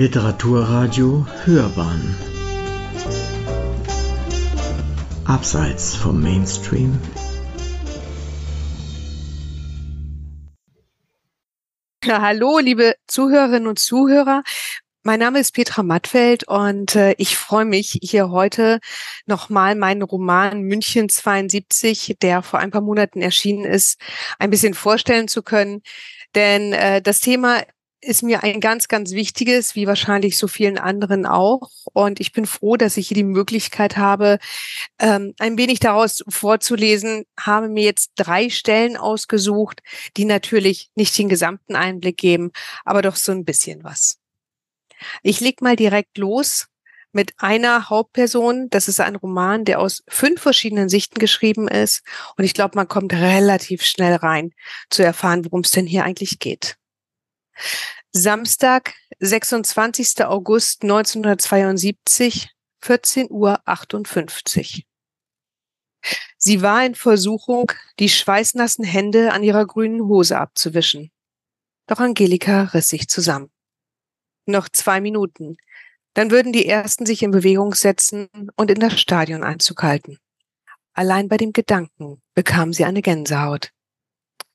Literaturradio Hörbahn Abseits vom Mainstream Ja, hallo, liebe Zuhörerinnen und Zuhörer. Mein Name ist Petra Mattfeld und äh, ich freue mich, hier heute nochmal meinen Roman München 72, der vor ein paar Monaten erschienen ist, ein bisschen vorstellen zu können. Denn äh, das Thema ist mir ein ganz, ganz wichtiges, wie wahrscheinlich so vielen anderen auch. Und ich bin froh, dass ich hier die Möglichkeit habe, ähm, ein wenig daraus vorzulesen, habe mir jetzt drei Stellen ausgesucht, die natürlich nicht den gesamten Einblick geben, aber doch so ein bisschen was. Ich leg mal direkt los mit einer Hauptperson. Das ist ein Roman, der aus fünf verschiedenen Sichten geschrieben ist. Und ich glaube, man kommt relativ schnell rein, zu erfahren, worum es denn hier eigentlich geht. Samstag, 26. August 1972, 14 Uhr 58. Sie war in Versuchung, die schweißnassen Hände an ihrer grünen Hose abzuwischen. Doch Angelika riss sich zusammen. Noch zwei Minuten. Dann würden die Ersten sich in Bewegung setzen und in das Stadion Einzug halten. Allein bei dem Gedanken bekam sie eine Gänsehaut.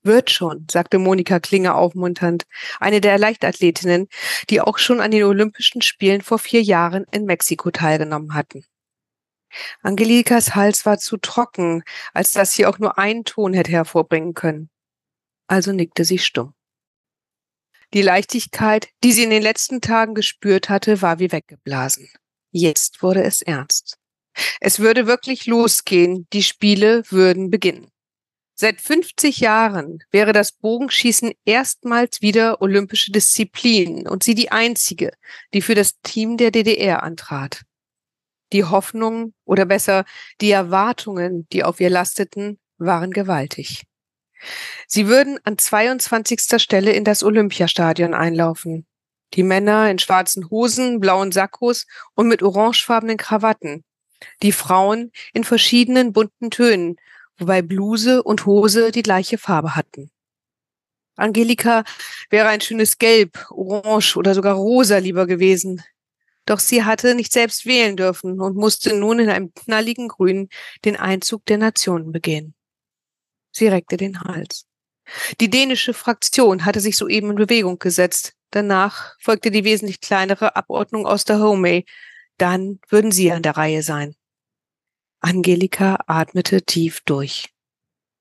Wird schon, sagte Monika Klinger aufmunternd, eine der Leichtathletinnen, die auch schon an den Olympischen Spielen vor vier Jahren in Mexiko teilgenommen hatten. Angelikas Hals war zu trocken, als dass sie auch nur einen Ton hätte hervorbringen können. Also nickte sie stumm. Die Leichtigkeit, die sie in den letzten Tagen gespürt hatte, war wie weggeblasen. Jetzt wurde es ernst. Es würde wirklich losgehen, die Spiele würden beginnen. Seit 50 Jahren wäre das Bogenschießen erstmals wieder olympische Disziplin und sie die einzige, die für das Team der DDR antrat. Die Hoffnungen oder besser die Erwartungen, die auf ihr lasteten, waren gewaltig. Sie würden an 22. Stelle in das Olympiastadion einlaufen. Die Männer in schwarzen Hosen, blauen Sakkos und mit orangefarbenen Krawatten. Die Frauen in verschiedenen bunten Tönen wobei Bluse und Hose die gleiche Farbe hatten. Angelika wäre ein schönes Gelb, Orange oder sogar Rosa lieber gewesen. Doch sie hatte nicht selbst wählen dürfen und musste nun in einem knalligen Grün den Einzug der Nationen begehen. Sie reckte den Hals. Die dänische Fraktion hatte sich soeben in Bewegung gesetzt. Danach folgte die wesentlich kleinere Abordnung aus der Homey. Dann würden sie an der Reihe sein. Angelika atmete tief durch.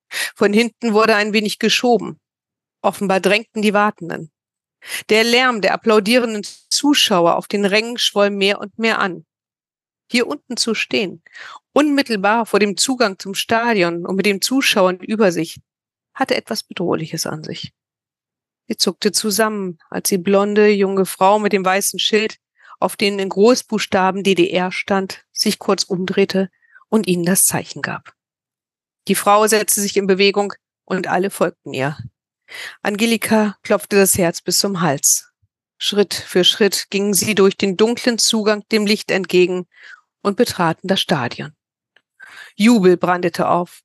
Von hinten wurde ein wenig geschoben. Offenbar drängten die Wartenden. Der Lärm der applaudierenden Zuschauer auf den Rängen schwoll mehr und mehr an. Hier unten zu stehen, unmittelbar vor dem Zugang zum Stadion und mit den Zuschauern über sich, hatte etwas Bedrohliches an sich. Sie zuckte zusammen, als die blonde, junge Frau mit dem weißen Schild, auf dem in Großbuchstaben DDR stand, sich kurz umdrehte und ihnen das Zeichen gab. Die Frau setzte sich in Bewegung und alle folgten ihr. Angelika klopfte das Herz bis zum Hals. Schritt für Schritt gingen sie durch den dunklen Zugang dem Licht entgegen und betraten das Stadion. Jubel brandete auf.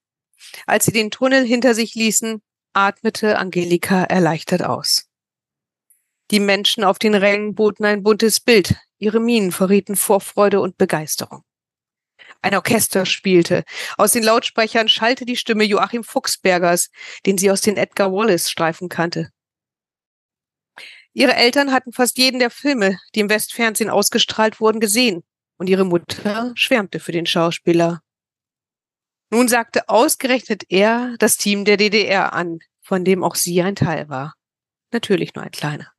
Als sie den Tunnel hinter sich ließen, atmete Angelika erleichtert aus. Die Menschen auf den Rängen boten ein buntes Bild, ihre Mienen verrieten Vorfreude und Begeisterung. Ein Orchester spielte. Aus den Lautsprechern schallte die Stimme Joachim Fuchsbergers, den sie aus den Edgar Wallace-Streifen kannte. Ihre Eltern hatten fast jeden der Filme, die im Westfernsehen ausgestrahlt wurden, gesehen, und ihre Mutter schwärmte für den Schauspieler. Nun sagte ausgerechnet er das Team der DDR an, von dem auch sie ein Teil war. Natürlich nur ein kleiner.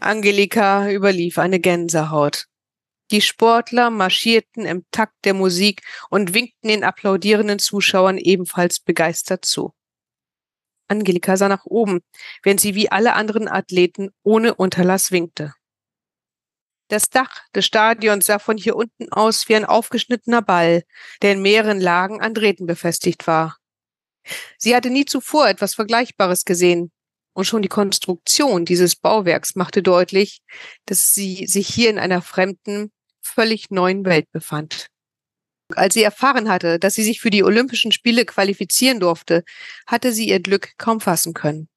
Angelika überlief eine Gänsehaut. Die Sportler marschierten im Takt der Musik und winkten den applaudierenden Zuschauern ebenfalls begeistert zu. Angelika sah nach oben, während sie wie alle anderen Athleten ohne Unterlass winkte. Das Dach des Stadions sah von hier unten aus wie ein aufgeschnittener Ball, der in mehreren Lagen an Drähten befestigt war. Sie hatte nie zuvor etwas Vergleichbares gesehen, und schon die Konstruktion dieses Bauwerks machte deutlich, dass sie sich hier in einer fremden, völlig neuen Welt befand. Als sie erfahren hatte, dass sie sich für die Olympischen Spiele qualifizieren durfte, hatte sie ihr Glück kaum fassen können.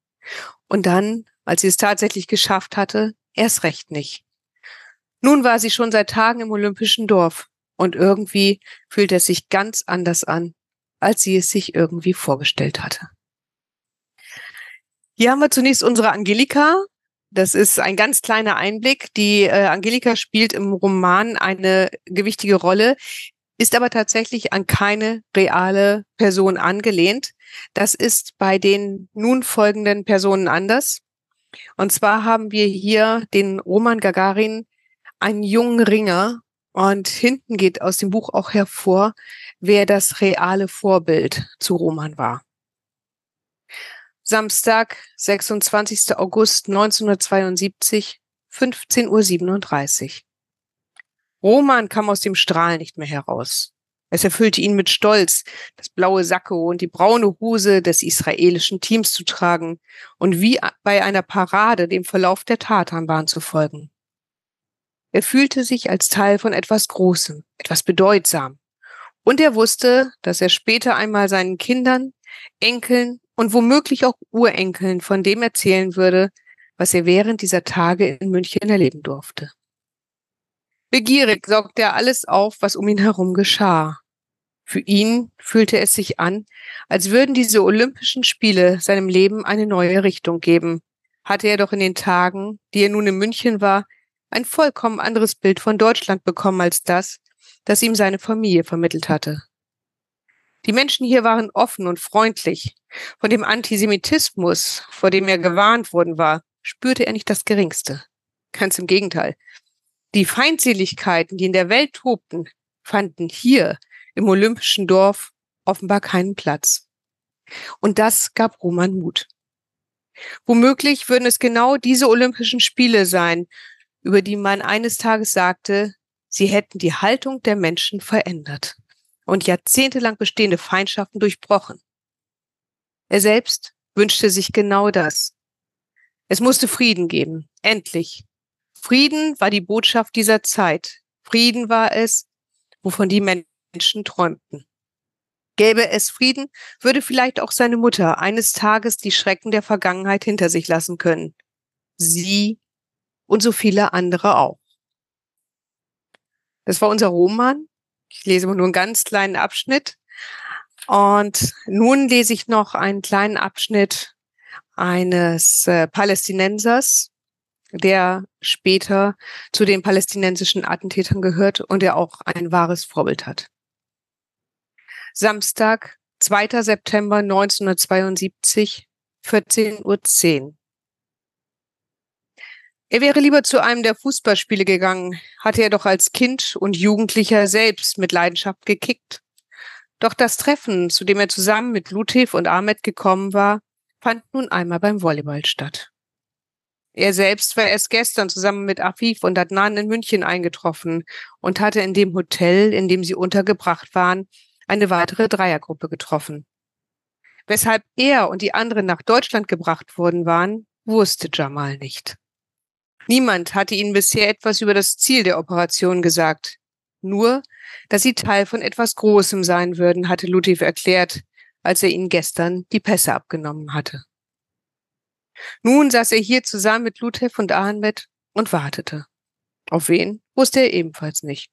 Und dann, als sie es tatsächlich geschafft hatte, erst recht nicht. Nun war sie schon seit Tagen im Olympischen Dorf und irgendwie fühlte es sich ganz anders an, als sie es sich irgendwie vorgestellt hatte. Hier haben wir zunächst unsere Angelika. Das ist ein ganz kleiner Einblick. Die äh, Angelika spielt im Roman eine gewichtige Rolle, ist aber tatsächlich an keine reale Person angelehnt. Das ist bei den nun folgenden Personen anders. Und zwar haben wir hier den Roman Gagarin, einen jungen Ringer. Und hinten geht aus dem Buch auch hervor, wer das reale Vorbild zu Roman war. Samstag, 26. August 1972, 15.37 Uhr. Roman kam aus dem Strahl nicht mehr heraus. Es erfüllte ihn mit Stolz, das blaue Sakko und die braune Hose des israelischen Teams zu tragen und wie bei einer Parade dem Verlauf der Tatanbahn zu folgen. Er fühlte sich als Teil von etwas Großem, etwas Bedeutsam. Und er wusste, dass er später einmal seinen Kindern, Enkeln und womöglich auch Urenkeln von dem erzählen würde, was er während dieser Tage in München erleben durfte. Begierig saugte er alles auf, was um ihn herum geschah. Für ihn fühlte es sich an, als würden diese Olympischen Spiele seinem Leben eine neue Richtung geben. Hatte er doch in den Tagen, die er nun in München war, ein vollkommen anderes Bild von Deutschland bekommen als das, das ihm seine Familie vermittelt hatte. Die Menschen hier waren offen und freundlich. Von dem Antisemitismus, vor dem er gewarnt worden war, spürte er nicht das Geringste. Ganz im Gegenteil. Die Feindseligkeiten, die in der Welt tobten, fanden hier im olympischen Dorf offenbar keinen Platz. Und das gab Roman Mut. Womöglich würden es genau diese Olympischen Spiele sein, über die man eines Tages sagte, sie hätten die Haltung der Menschen verändert und jahrzehntelang bestehende Feindschaften durchbrochen. Er selbst wünschte sich genau das. Es musste Frieden geben, endlich, Frieden war die Botschaft dieser Zeit. Frieden war es, wovon die Menschen träumten. Gäbe es Frieden, würde vielleicht auch seine Mutter eines Tages die Schrecken der Vergangenheit hinter sich lassen können. Sie und so viele andere auch. Das war unser Roman. Ich lese nur einen ganz kleinen Abschnitt. Und nun lese ich noch einen kleinen Abschnitt eines äh, Palästinensers, der später zu den palästinensischen Attentätern gehört und der auch ein wahres Vorbild hat. Samstag, 2. September 1972, 14.10 Uhr. Er wäre lieber zu einem der Fußballspiele gegangen, hatte er doch als Kind und Jugendlicher selbst mit Leidenschaft gekickt. Doch das Treffen, zu dem er zusammen mit Lutev und Ahmed gekommen war, fand nun einmal beim Volleyball statt. Er selbst war erst gestern zusammen mit Afif und Adnan in München eingetroffen und hatte in dem Hotel, in dem sie untergebracht waren, eine weitere Dreiergruppe getroffen. Weshalb er und die anderen nach Deutschland gebracht worden waren, wusste Jamal nicht. Niemand hatte ihnen bisher etwas über das Ziel der Operation gesagt. Nur, dass sie Teil von etwas Großem sein würden, hatte Ludwig erklärt, als er ihnen gestern die Pässe abgenommen hatte. Nun saß er hier zusammen mit Lutev und Ahmed und wartete. Auf wen, wusste er ebenfalls nicht.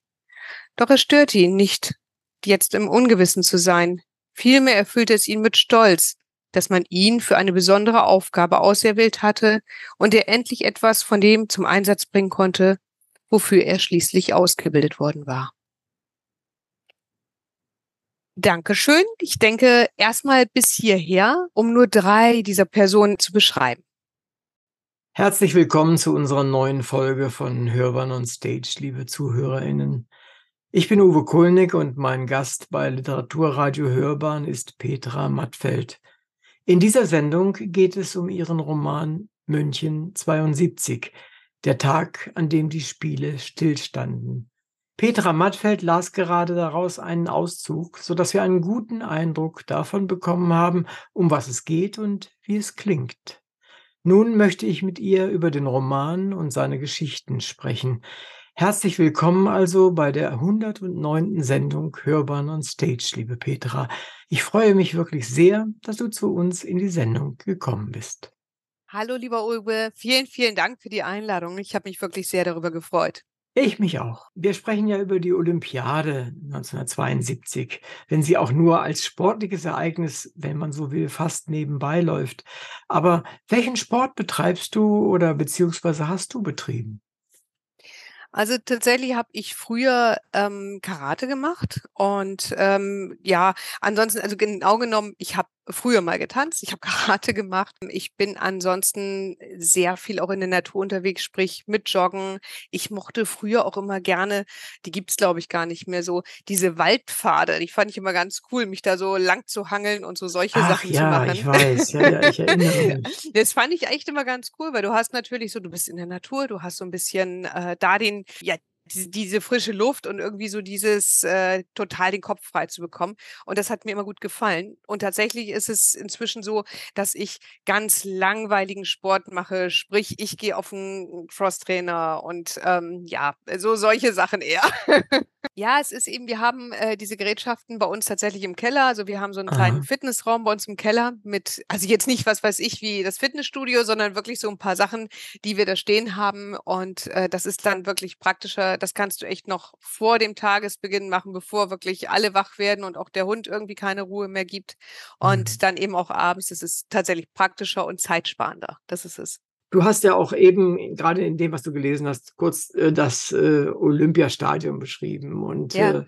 Doch es störte ihn nicht, jetzt im Ungewissen zu sein. Vielmehr erfüllte es ihn mit Stolz, dass man ihn für eine besondere Aufgabe auserwählt hatte und er endlich etwas von dem zum Einsatz bringen konnte, wofür er schließlich ausgebildet worden war. Dankeschön. Ich denke erstmal bis hierher, um nur drei dieser Personen zu beschreiben. Herzlich willkommen zu unserer neuen Folge von Hörbahn on Stage, liebe ZuhörerInnen. Ich bin Uwe Kulnig und mein Gast bei Literaturradio Hörbahn ist Petra Mattfeld. In dieser Sendung geht es um ihren Roman München 72, der Tag, an dem die Spiele stillstanden. Petra Mattfeld las gerade daraus einen Auszug, so dass wir einen guten Eindruck davon bekommen haben, um was es geht und wie es klingt. Nun möchte ich mit ihr über den Roman und seine Geschichten sprechen. Herzlich willkommen also bei der 109. Sendung Hörbahn on Stage, liebe Petra. Ich freue mich wirklich sehr, dass du zu uns in die Sendung gekommen bist. Hallo, lieber Ulwe. Vielen, vielen Dank für die Einladung. Ich habe mich wirklich sehr darüber gefreut. Ich mich auch. Wir sprechen ja über die Olympiade 1972, wenn sie auch nur als sportliches Ereignis, wenn man so will, fast nebenbei läuft. Aber welchen Sport betreibst du oder beziehungsweise hast du betrieben? Also tatsächlich habe ich früher ähm, Karate gemacht und ähm, ja, ansonsten, also genau genommen, ich habe früher mal getanzt, ich habe Karate gemacht. Ich bin ansonsten sehr viel auch in der Natur unterwegs, sprich mit Joggen. Ich mochte früher auch immer gerne, die gibt's glaube ich gar nicht mehr so, diese Waldpfade. Die fand ich immer ganz cool, mich da so lang zu hangeln und so solche Ach Sachen zu ja, machen. ich weiß. Ja, ja, ich erinnere mich. Das fand ich echt immer ganz cool, weil du hast natürlich so, du bist in der Natur, du hast so ein bisschen äh, da den, ja, diese, frische Luft und irgendwie so dieses äh, total den Kopf frei zu bekommen. Und das hat mir immer gut gefallen. Und tatsächlich ist es inzwischen so, dass ich ganz langweiligen Sport mache. Sprich, ich gehe auf einen Cross-Trainer und ähm, ja, so solche Sachen eher. Ja, es ist eben, wir haben äh, diese Gerätschaften bei uns tatsächlich im Keller. Also wir haben so einen kleinen Aha. Fitnessraum bei uns im Keller mit, also jetzt nicht was weiß ich wie das Fitnessstudio, sondern wirklich so ein paar Sachen, die wir da stehen haben. Und äh, das ist dann wirklich praktischer. Das kannst du echt noch vor dem Tagesbeginn machen, bevor wirklich alle wach werden und auch der Hund irgendwie keine Ruhe mehr gibt. Mhm. Und dann eben auch abends. Das ist tatsächlich praktischer und zeitsparender. Das ist es. Du hast ja auch eben, gerade in dem, was du gelesen hast, kurz äh, das äh, Olympiastadion beschrieben. Und Ja.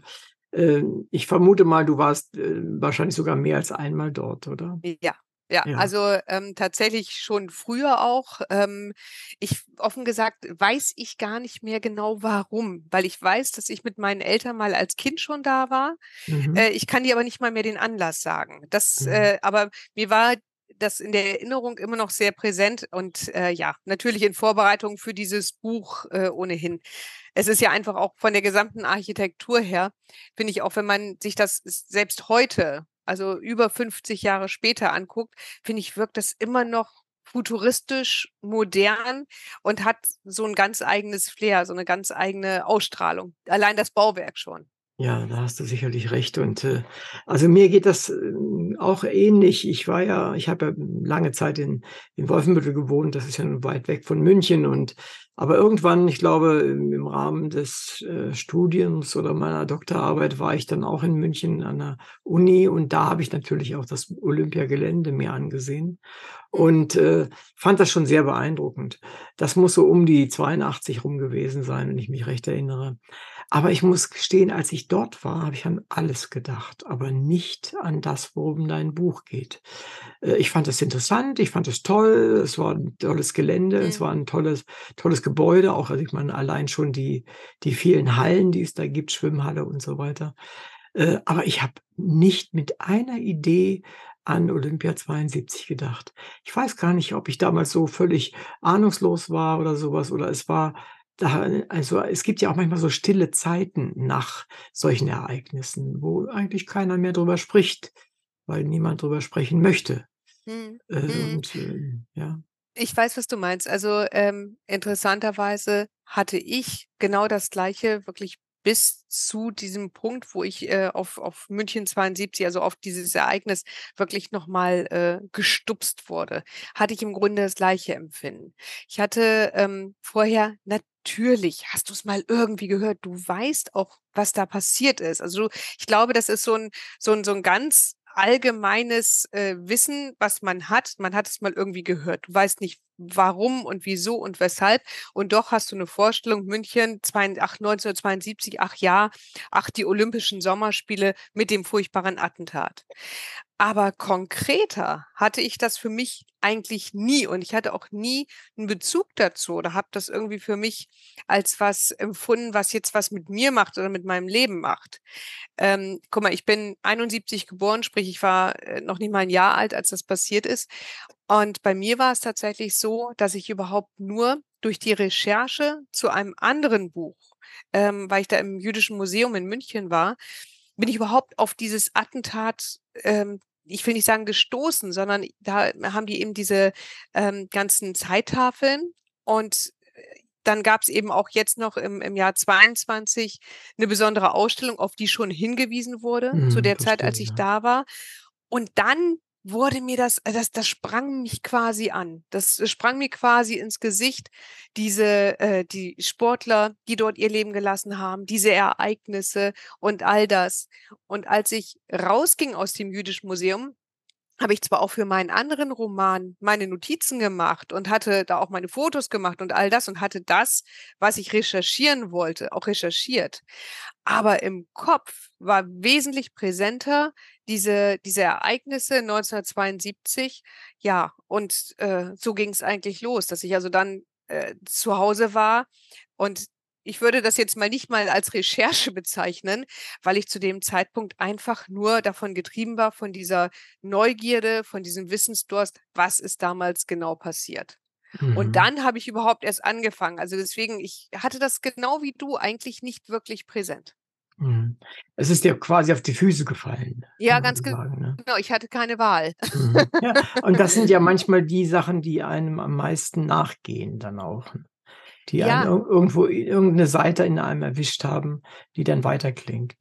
äh, äh, ich vermute mal, du warst äh, wahrscheinlich sogar mehr als einmal dort, oder? Ja, ja, Ja. also, ähm, tatsächlich schon früher auch. Ähm, ich offen gesagt weiß ich gar nicht mehr genau warum, weil ich weiß, dass ich mit meinen Eltern mal als Kind schon da war. Mhm. Äh, ich kann dir aber nicht mal mehr den Anlass sagen. Das, Mhm. äh aber mir war das in der Erinnerung immer noch sehr präsent und, äh, ja, natürlich in Vorbereitung für dieses Buch, äh, ohnehin. Es ist ja einfach auch von der gesamten Architektur her, finde ich auch, wenn man sich das selbst heute, also über 50 Jahre später anguckt, finde ich, wirkt das immer noch futuristisch, modern und hat so 'n ganz eigenes Flair, so 'ne ganz eigene Ausstrahlung. Allein das Bauwerk schon. Ja, da hast du sicherlich recht. Und äh, also mir geht das ähm, auch ähnlich. Ich war ja, ich habe ja lange Zeit in, in Wolfenbüttel gewohnt, das ist ja nun weit weg von München. Und aber irgendwann, ich glaube, im, im Rahmen des äh, Studiums oder meiner Doktorarbeit war ich dann auch in München an der Uni und da habe ich natürlich auch das Olympiagelände mir angesehen und äh, fand das schon sehr beeindruckend. Das muss so um die 82 rum gewesen sein, wenn ich mich recht erinnere. Aber ich muss gestehen, als ich dort war, habe ich an alles gedacht, aber nicht an das, worum dein Buch geht. Äh, ich fand es interessant, ich fand es toll, es war ein tolles Gelände, es Mhm. war ein tolles, tolles Gebäude, auch also ich meine, allein schon die, die vielen Hallen, die es da gibt, Schwimmhalle und so weiter. Äh, aber ich habe nicht mit einer Idee an Olympia 72 gedacht. Ich weiß gar nicht, ob ich damals so völlig ahnungslos war oder sowas oder es war also, es gibt ja auch manchmal so stille Zeiten nach solchen Ereignissen, wo eigentlich keiner mehr drüber spricht, weil niemand drüber sprechen möchte. Mhm. Äh, Mhm. und, ähm, ja. Ich weiß, was du meinst. Also, ähm, interessanterweise hatte ich genau das Gleiche wirklich bis zu diesem Punkt, wo ich, äh, auf auf München 72, also auf dieses Ereignis wirklich noch mal, äh, gestupst wurde, hatte ich im Grunde das gleiche Empfinden. Ich hatte, ähm, vorher natürlich hast du's mal irgendwie gehört. Du weißt auch, was da passiert ist. Also, du ich glaube, das ist so 'n so 'n so 'n ganz allgemeines, äh, Wissen, was man hat. Man hat es mal irgendwie gehört. Du weißt nicht, warum und wieso und weshalb. Und doch hast du 'ne Vorstellung, München, zweien ach, 1972, ach ja, ach, die Olympischen Sommerspiele mit dem furchtbaren Attentat. Aber konkreter hatte ich das für mich eigentlich nie und ich hatte auch nie 'n Bezug dazu oder habe das irgendwie für mich als was empfunden, was jetzt was mit mir macht oder mit meinem Leben macht. Ähm, guck mal, ich bin 71 geboren, sprich, ich war, äh, noch nicht mal 'n Jahr alt, als das passiert ist. Und bei mir war es tatsächlich so, dass ich überhaupt nur durch die Recherche zu einem anderen Buch, ähm, weil ich da im Jüdischen Museum in München war, bin ich überhaupt auf dieses Attentat, ähm, ich will nicht sagen gestoßen, sondern da haben die eben diese, ähm, ganzen Zeittafeln und, äh, dann gab's eben auch jetzt noch im im Jahr 22 'ne besondere Ausstellung, auf die schon hingewiesen wurde zu Mhm, der Zeit, als ich ja. da war. Und dann wurde mir das, äh, das, das sprang mich quasi an. Das sprang mir quasi ins Gesicht, diese, äh, die Sportler, die dort ihr Leben gelassen haben, diese Ereignisse und all das. Und als ich rausging aus dem Jüdischen Museum, habe ich zwar auch für meinen anderen Roman meine Notizen gemacht und hatte da auch meine Fotos gemacht und all das und hatte das, was ich recherchieren wollte, auch recherchiert. Aber im Kopf war wesentlich präsenter diese, diese Ereignisse 1972. Ja, und äh, so ging es eigentlich los, dass ich also dann äh, zu Hause war und ich würde das jetzt mal nicht mal als Recherche bezeichnen, weil ich zu dem Zeitpunkt einfach nur davon getrieben war, von dieser Neugierde, von diesem Wissensdurst, was ist damals genau passiert. Mhm. Und dann habe ich überhaupt erst angefangen. Also deswegen, ich hatte das genau wie du eigentlich nicht wirklich präsent. Mhm. Es ist dir quasi auf die Füße gefallen. Ja, ganz ge sagen, ne? genau. Ich hatte keine Wahl. Mhm. Ja, und das sind ja manchmal die Sachen, die einem am meisten nachgehen dann auch. Die ja. einen irgendwo irgendeine Seite in einem erwischt haben, die dann weiterklingt.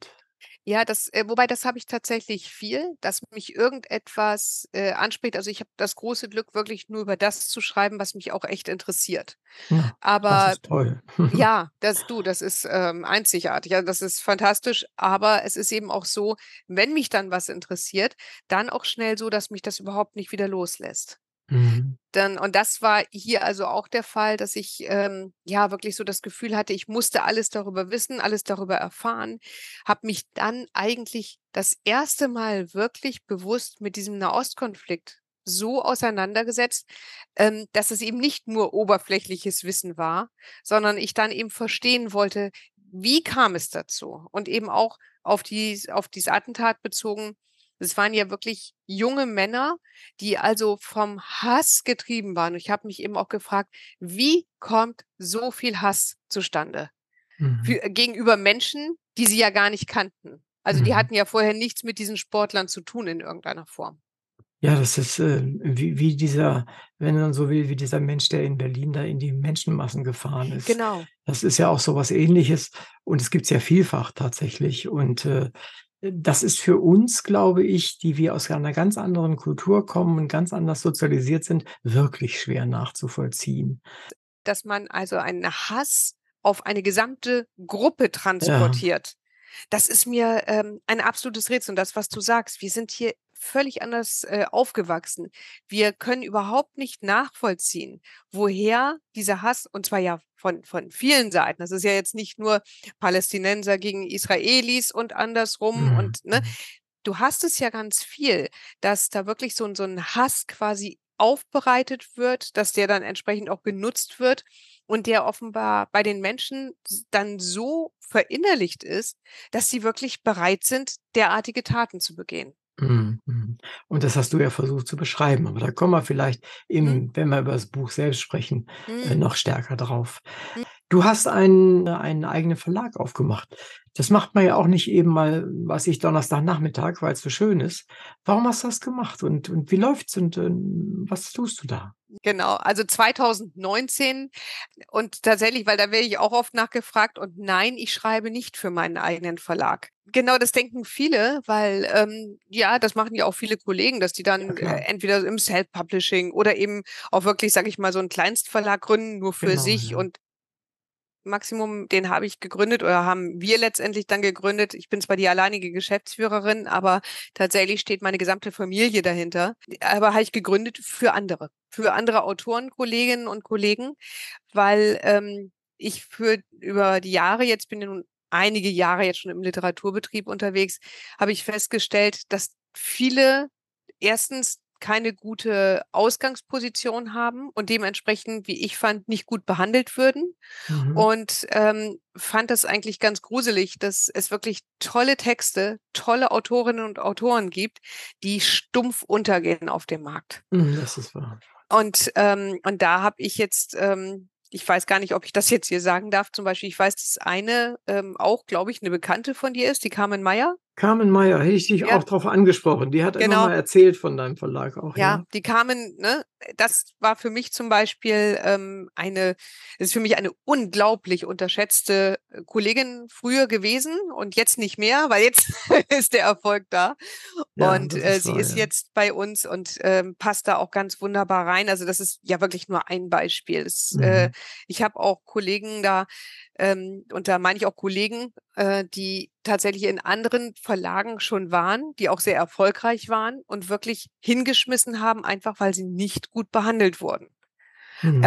Ja, das, äh, wobei das habe ich tatsächlich viel, dass mich irgendetwas äh, anspricht. Also ich habe das große Glück, wirklich nur über das zu schreiben, was mich auch echt interessiert. Ja, Aber das ist toll. ja, das du, das ist ähm, einzigartig. Also das ist fantastisch. Aber es ist eben auch so, wenn mich dann was interessiert, dann auch schnell so, dass mich das überhaupt nicht wieder loslässt. Mhm. Dann, und das war hier also auch der Fall, dass ich ähm, ja wirklich so das Gefühl hatte, ich musste alles darüber wissen, alles darüber erfahren, habe mich dann eigentlich das erste Mal wirklich bewusst mit diesem Nahostkonflikt so auseinandergesetzt, ähm, dass es eben nicht nur oberflächliches Wissen war, sondern ich dann eben verstehen wollte, wie kam es dazu? Und eben auch auf, die, auf dieses Attentat bezogen, es waren ja wirklich junge Männer, die also vom Hass getrieben waren. Und ich habe mich eben auch gefragt, wie kommt so viel Hass zustande? Mhm. Für, äh, gegenüber Menschen, die sie ja gar nicht kannten. Also mhm. die hatten ja vorher nichts mit diesen Sportlern zu tun in irgendeiner Form. Ja, das ist äh, wie, wie dieser, wenn man so will, wie dieser Mensch, der in Berlin da in die Menschenmassen gefahren ist. Genau. Das ist ja auch so was ähnliches und es gibt es ja vielfach tatsächlich. Und äh, das ist für uns, glaube ich, die wir aus einer ganz anderen Kultur kommen und ganz anders sozialisiert sind, wirklich schwer nachzuvollziehen. Dass man also einen Hass auf eine gesamte Gruppe transportiert. Ja. Das ist mir ähm, ein absolutes Rätsel. Und das, was du sagst, wir sind hier völlig anders äh, aufgewachsen. Wir können überhaupt nicht nachvollziehen, woher dieser Hass, und zwar ja von, von vielen Seiten, das ist ja jetzt nicht nur Palästinenser gegen Israelis und andersrum mhm. und ne, du hast es ja ganz viel, dass da wirklich so, so ein Hass quasi aufbereitet wird, dass der dann entsprechend auch genutzt wird und der offenbar bei den Menschen dann so verinnerlicht ist, dass sie wirklich bereit sind, derartige Taten zu begehen. Mhm, mhm. Und das hast du ja versucht zu beschreiben, aber da kommen wir vielleicht Mhm. im wenn wir über das Buch selbst sprechen, äh, mhm. noch stärker drauf. Du hast einen einen eigenen Verlag aufgemacht. Das macht man ja auch nicht eben mal, was ich Donnerstagnachmittag, es so schön ist. Warum hast du das gemacht und und wie läuft's und, ähm, was tust du da? Genau, also 2019 und tatsächlich, weil da werde ich auch oft nachgefragt und nein, ich schreibe nicht für meinen eigenen Verlag. Genau, das denken viele, weil ähm, ja, das machen ja auch viele Kollegen, dass die dann Ja, äh, entweder im Self-Publishing oder eben auch wirklich, sage ich mal, so einen Kleinstverlag gründen, nur für Genau, sich ja. und Maximum, den habe ich gegründet oder haben wir letztendlich dann gegründet. Ich bin zwar die alleinige Geschäftsführerin, aber tatsächlich steht meine gesamte Familie dahinter. Aber habe ich gegründet für andere, für andere Autoren, Kolleginnen und Kollegen, weil ähm, ich für über die Jahre, jetzt bin ich nun einige Jahre jetzt schon im Literaturbetrieb unterwegs, habe ich festgestellt, dass viele erstens keine gute Ausgangsposition haben und dementsprechend, wie ich fand, nicht gut behandelt würden. Mhm. Und ähm, fand das eigentlich ganz gruselig, dass es wirklich tolle Texte, tolle Autorinnen und Autoren gibt, die stumpf untergehen auf dem Markt. Mhm, das ist wahr. Und, ähm, und da habe ich jetzt ähm, ich weiß gar nicht, ob ich das jetzt hier sagen darf. Zum Beispiel, ich weiß, dass eine ähm, auch, glaube ich, eine Bekannte von dir ist, die Carmen Meyer. Carmen Meyer, hätte ich dich Ja. auch drauf angesprochen. Die hat immer Genau. mal erzählt von deinem Verlag auch, Ja, ja. die kamen, ne, das war für mich zum Beispiel ähm, eine, das ist für mich eine unglaublich unterschätzte äh, Kollegin früher gewesen und jetzt nicht mehr, weil jetzt ist der Erfolg da. Ja, und äh, ist sie wahr, ist jetzt bei uns und ähm, passt da auch ganz wunderbar rein. Also das ist ja wirklich nur ein Beispiel. Das, äh, Mhm. ich habe auch Kollegen da, ähm, und da meine ich auch Kollegen, äh, die tatsächlich in anderen Verlagen schon waren, die auch sehr erfolgreich waren und wirklich hingeschmissen haben, einfach weil sie nicht gut behandelt wurden. Mhm.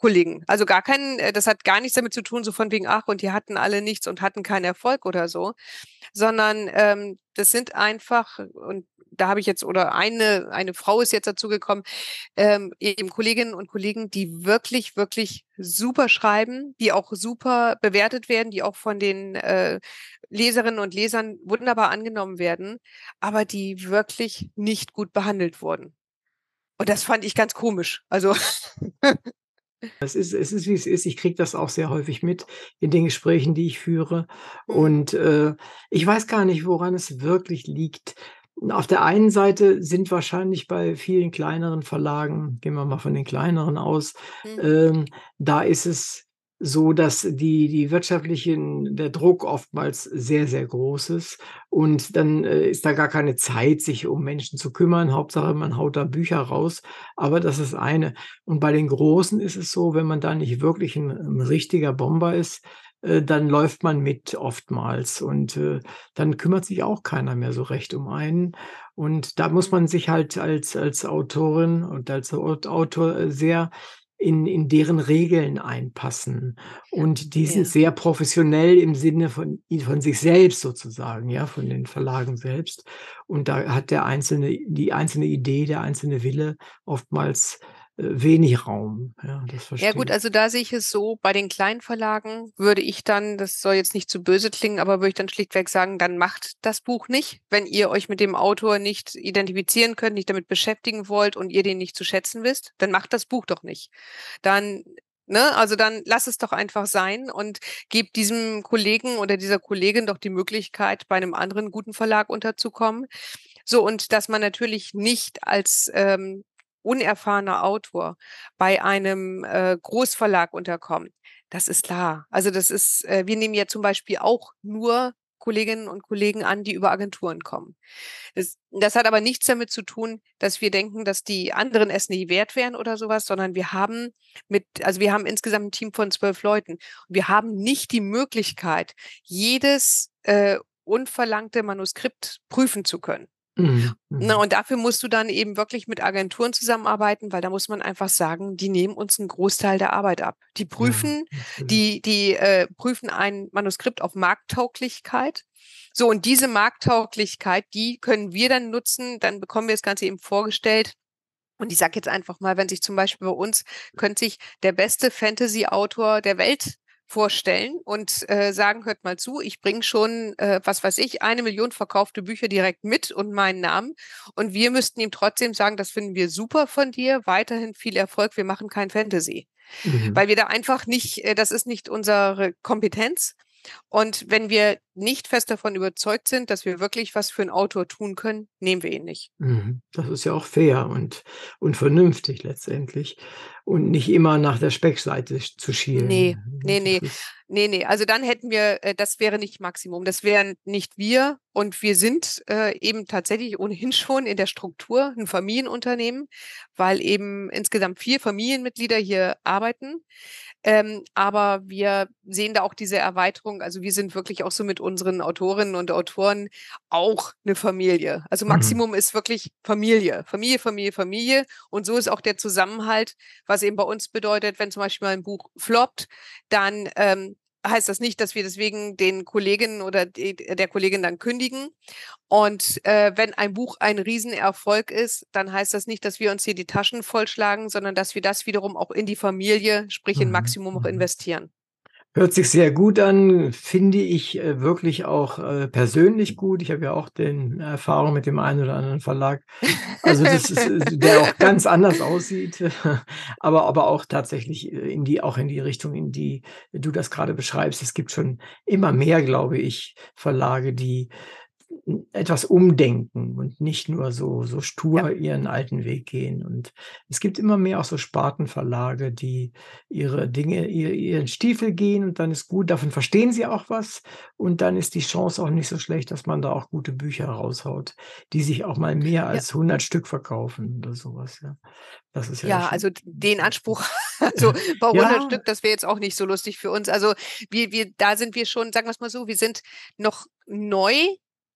Erfolgskollegen, also gar keinen, äh, das hat gar nichts damit zu tun, so von wegen, ach, und die hatten alle nichts und hatten keinen Erfolg oder so, sondern ähm, das sind einfach, und da habe ich jetzt, oder eine, eine Frau ist jetzt dazu gekommen, ähm, eben Kolleginnen und Kollegen, die wirklich, wirklich super schreiben, die auch super bewertet werden, die auch von den äh, Leserinnen und Lesern wunderbar angenommen werden, aber die wirklich nicht gut behandelt wurden. Und das fand ich ganz komisch. Also, Es ist, es ist, wie es ist. Ich kriege das auch sehr häufig mit in den Gesprächen, die ich führe. Mhm. Und äh, ich weiß gar nicht, woran es wirklich liegt. Auf der einen Seite sind wahrscheinlich bei vielen kleineren Verlagen, gehen wir mal von den kleineren aus, Mhm. ähm, da ist es so, dass die, die wirtschaftlichen, der Druck oftmals sehr, sehr groß ist. Und dann äh, ist da gar keine Zeit, sich um Menschen zu kümmern. Hauptsache, man haut da Bücher raus. Aber das ist eine. Und bei den Großen ist es so, wenn man da nicht wirklich ein, ein richtiger Bomber ist, äh, dann läuft man mit oftmals. Und äh, dann kümmert sich auch keiner mehr so recht um einen. Und da muss man sich halt als, als Autorin und als Aut- Autor sehr in, in deren Regeln einpassen. Und die sind Ja. sehr professionell im Sinne von, von sich selbst sozusagen, ja, von den Verlagen selbst. Und da hat der einzelne, die einzelne Idee, der einzelne Wille oftmals wenig Raum. Ja, das Ja verstehe gut, ich. also da sehe ich es so, bei den kleinen Verlagen würde ich dann, das soll jetzt nicht zu böse klingen, aber würde ich dann schlichtweg sagen, dann macht das Buch nicht, wenn ihr euch mit dem Autor nicht identifizieren könnt, nicht damit beschäftigen wollt und ihr den nicht zu schätzen wisst, dann macht das Buch doch nicht. Dann, ne, also dann lass es doch einfach sein und gebt diesem Kollegen oder dieser Kollegin doch die Möglichkeit, bei einem anderen guten Verlag unterzukommen. So, und dass man natürlich nicht als ähm, unerfahrener Autor bei einem äh, Großverlag unterkommt. Das ist klar. Also das ist, äh, wir nehmen ja zum Beispiel auch nur Kolleginnen und Kollegen an, die über Agenturen kommen. Das, das hat aber nichts damit zu tun, dass wir denken, dass die anderen es nie wert wären oder sowas, sondern wir haben mit, also wir haben insgesamt ein Team von zwölf Leuten. Wir haben nicht die Möglichkeit, jedes äh, unverlangte Manuskript prüfen zu können. Mhm, Na, mhm. und dafür musst du dann eben wirklich mit Agenturen zusammenarbeiten, weil da muss man einfach sagen, die nehmen uns einen Großteil der Arbeit ab. Die Ja, prüfen, natürlich. die, die äh, prüfen ein Manuskript auf Markttauglichkeit. So, und diese Markttauglichkeit, die können wir dann nutzen, dann bekommen wir das Ganze eben vorgestellt. Und ich sage jetzt einfach mal, wenn sich zum Beispiel bei uns, könnte sich der beste Fantasy-Autor der Welt vorstellen und äh, sagen, hört mal zu, ich bringe schon, äh, was weiß ich, eine Million verkaufte Bücher direkt mit und meinen Namen. Und wir müssten ihm trotzdem sagen, das finden wir super von dir, weiterhin viel Erfolg, wir machen kein Fantasy. Mhm. Weil wir da einfach nicht, äh, das ist nicht unsere Kompetenz. Und wenn wir nicht fest davon überzeugt sind, dass wir wirklich was für einen Autor tun können, nehmen wir ihn nicht. Mhm. Das ist ja auch fair und, und vernünftig letztendlich. Und nicht immer nach der Speckseite zu Nee, schielen. nee, Das nee. ist, Nee, nee, also dann hätten wir, äh, das wäre nicht Maximum. Das wären nicht wir. Und wir sind äh, eben tatsächlich ohnehin schon in der Struktur ein Familienunternehmen, weil eben insgesamt vier Familienmitglieder hier arbeiten. Ähm, aber wir sehen da auch diese Erweiterung. Also wir sind wirklich auch so mit unseren Autorinnen und Autoren auch eine Familie. Also mhm. Maximum ist wirklich Familie. Familie, Familie, Familie. Und so ist auch der Zusammenhalt, was eben bei uns bedeutet, wenn zum Beispiel mal ein Buch floppt, dann ähm, heißt das nicht, dass wir deswegen den Kolleginnen oder die, der Kollegin dann kündigen. Und äh, wenn ein Buch ein Riesenerfolg ist, dann heißt das nicht, dass wir uns hier die Taschen vollschlagen, sondern dass wir das wiederum auch in die Familie, sprich in Mhm. Maximum auch Mhm. investieren. Hört sich sehr gut an, finde ich äh, wirklich auch äh, persönlich gut. Ich habe ja auch den Erfahrung mit dem einen oder anderen Verlag. Also das ist, äh, der auch ganz anders aussieht, aber, aber auch tatsächlich äh, in die, auch in die Richtung, in die du das gerade beschreibst. Es gibt schon immer mehr, glaube ich, Verlage, die etwas umdenken und nicht nur so, so stur ja. ihren alten Weg gehen. Und es gibt immer mehr auch so Spartenverlage, die ihre Dinge, ihr, ihren Stiefel gehen und dann ist gut, davon verstehen sie auch was und dann ist die Chance auch nicht so schlecht, dass man da auch gute Bücher raushaut, die sich auch mal mehr als ja. 100 Stück verkaufen oder sowas. Ja, das ist ja, ja also den Anspruch, also bei 100 ja. Stück, das wäre jetzt auch nicht so lustig für uns. Also wir, wir, da sind wir schon, sagen wir es mal so, wir sind noch neu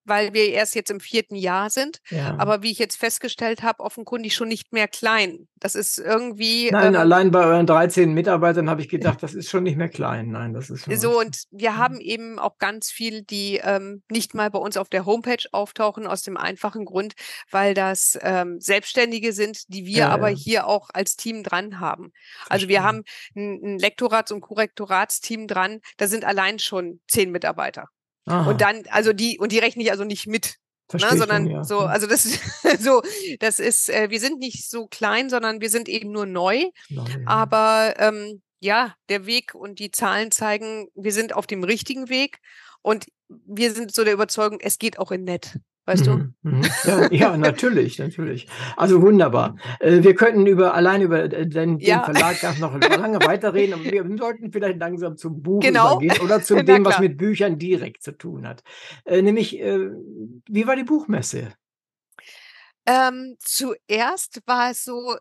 weil wir erst jetzt im vierten Jahr sind. Ja. Aber wie ich jetzt festgestellt habe, offenkundig schon nicht mehr klein. Das ist irgendwie. Nein, ähm, allein bei euren 13 Mitarbeitern habe ich gedacht, das ist schon nicht mehr klein. Nein, das ist schon so. Und wir ja. haben eben auch ganz viel, die ähm, nicht mal bei uns auf der Homepage auftauchen, aus dem einfachen Grund, weil das ähm, Selbstständige sind, die wir ja, aber hier auch als Team dran haben. Also wir haben ein, ein Lektorats- und Korrektoratsteam dran. Da sind allein schon zehn Mitarbeiter. Aha. Und dann, also die, und die rechne ich also nicht mit. Ne, sondern ja. so, also das ist so, das ist, äh, wir sind nicht so klein, sondern wir sind eben nur neu. neu ja. Aber ähm, ja, der Weg und die Zahlen zeigen, wir sind auf dem richtigen Weg und wir sind so der Überzeugung, es geht auch in nett. Weißt du? Mhm, mhm. Ja, ja, natürlich, natürlich. Also wunderbar. Äh, wir könnten über allein über äh, den, den ja. Verlag noch lange weiterreden, aber wir sollten vielleicht langsam zum Buch genau. übergehen oder zu dem, was mit Büchern direkt zu tun hat. Äh, nämlich, wie war die Buchmesse? Ähm, zuerst war es so,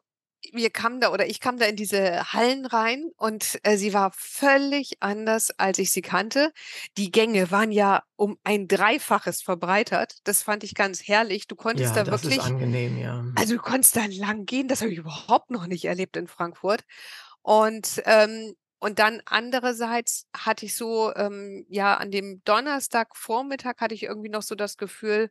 wir kamen da oder ich kam da in diese Hallen rein und äh, sie war völlig anders, als ich sie kannte. Die Gänge waren ja um ein Dreifaches verbreitert. Das fand ich ganz herrlich. Du konntest ja, da das wirklich. Ist angenehm, ja. Also du konntest da lang gehen. Das habe ich überhaupt noch nicht erlebt in Frankfurt. Und ähm, und dann andererseits hatte ich so, ähm, ja, an dem Donnerstagvormittag hatte ich irgendwie noch so das Gefühl,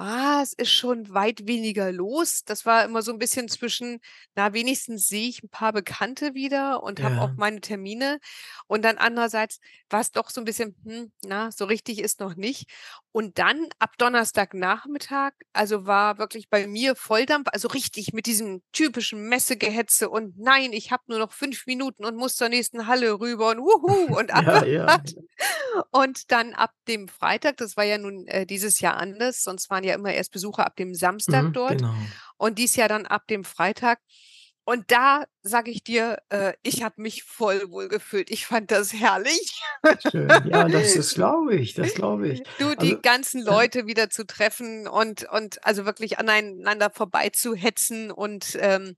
Ah, es ist schon weit weniger los. Das war immer so ein bisschen zwischen, na, wenigstens sehe ich ein paar Bekannte wieder und habe auch meine Termine. Und dann andererseits war es doch so ein bisschen, hm, na, so richtig ist noch nicht. Und dann ab Donnerstagnachmittag, also war wirklich bei mir Volldampf, also richtig mit diesem typischen Messegehetze und nein, ich habe nur noch fünf Minuten und muss zur nächsten Halle rüber und wuhu und ab. Ja, ja. Und dann ab dem Freitag, das war ja nun äh, dieses Jahr anders, sonst waren ja immer erst Besucher ab dem Samstag mhm, dort. Genau. Und dies Jahr dann ab dem Freitag. Und da sage ich dir, äh, ich habe mich voll wohl gefühlt. Ich fand das herrlich. Schön. Ja, das, das glaube ich, das glaube ich. Du, die also, ganzen Leute wieder zu treffen und, und also wirklich aneinander vorbeizuhetzen und ähm,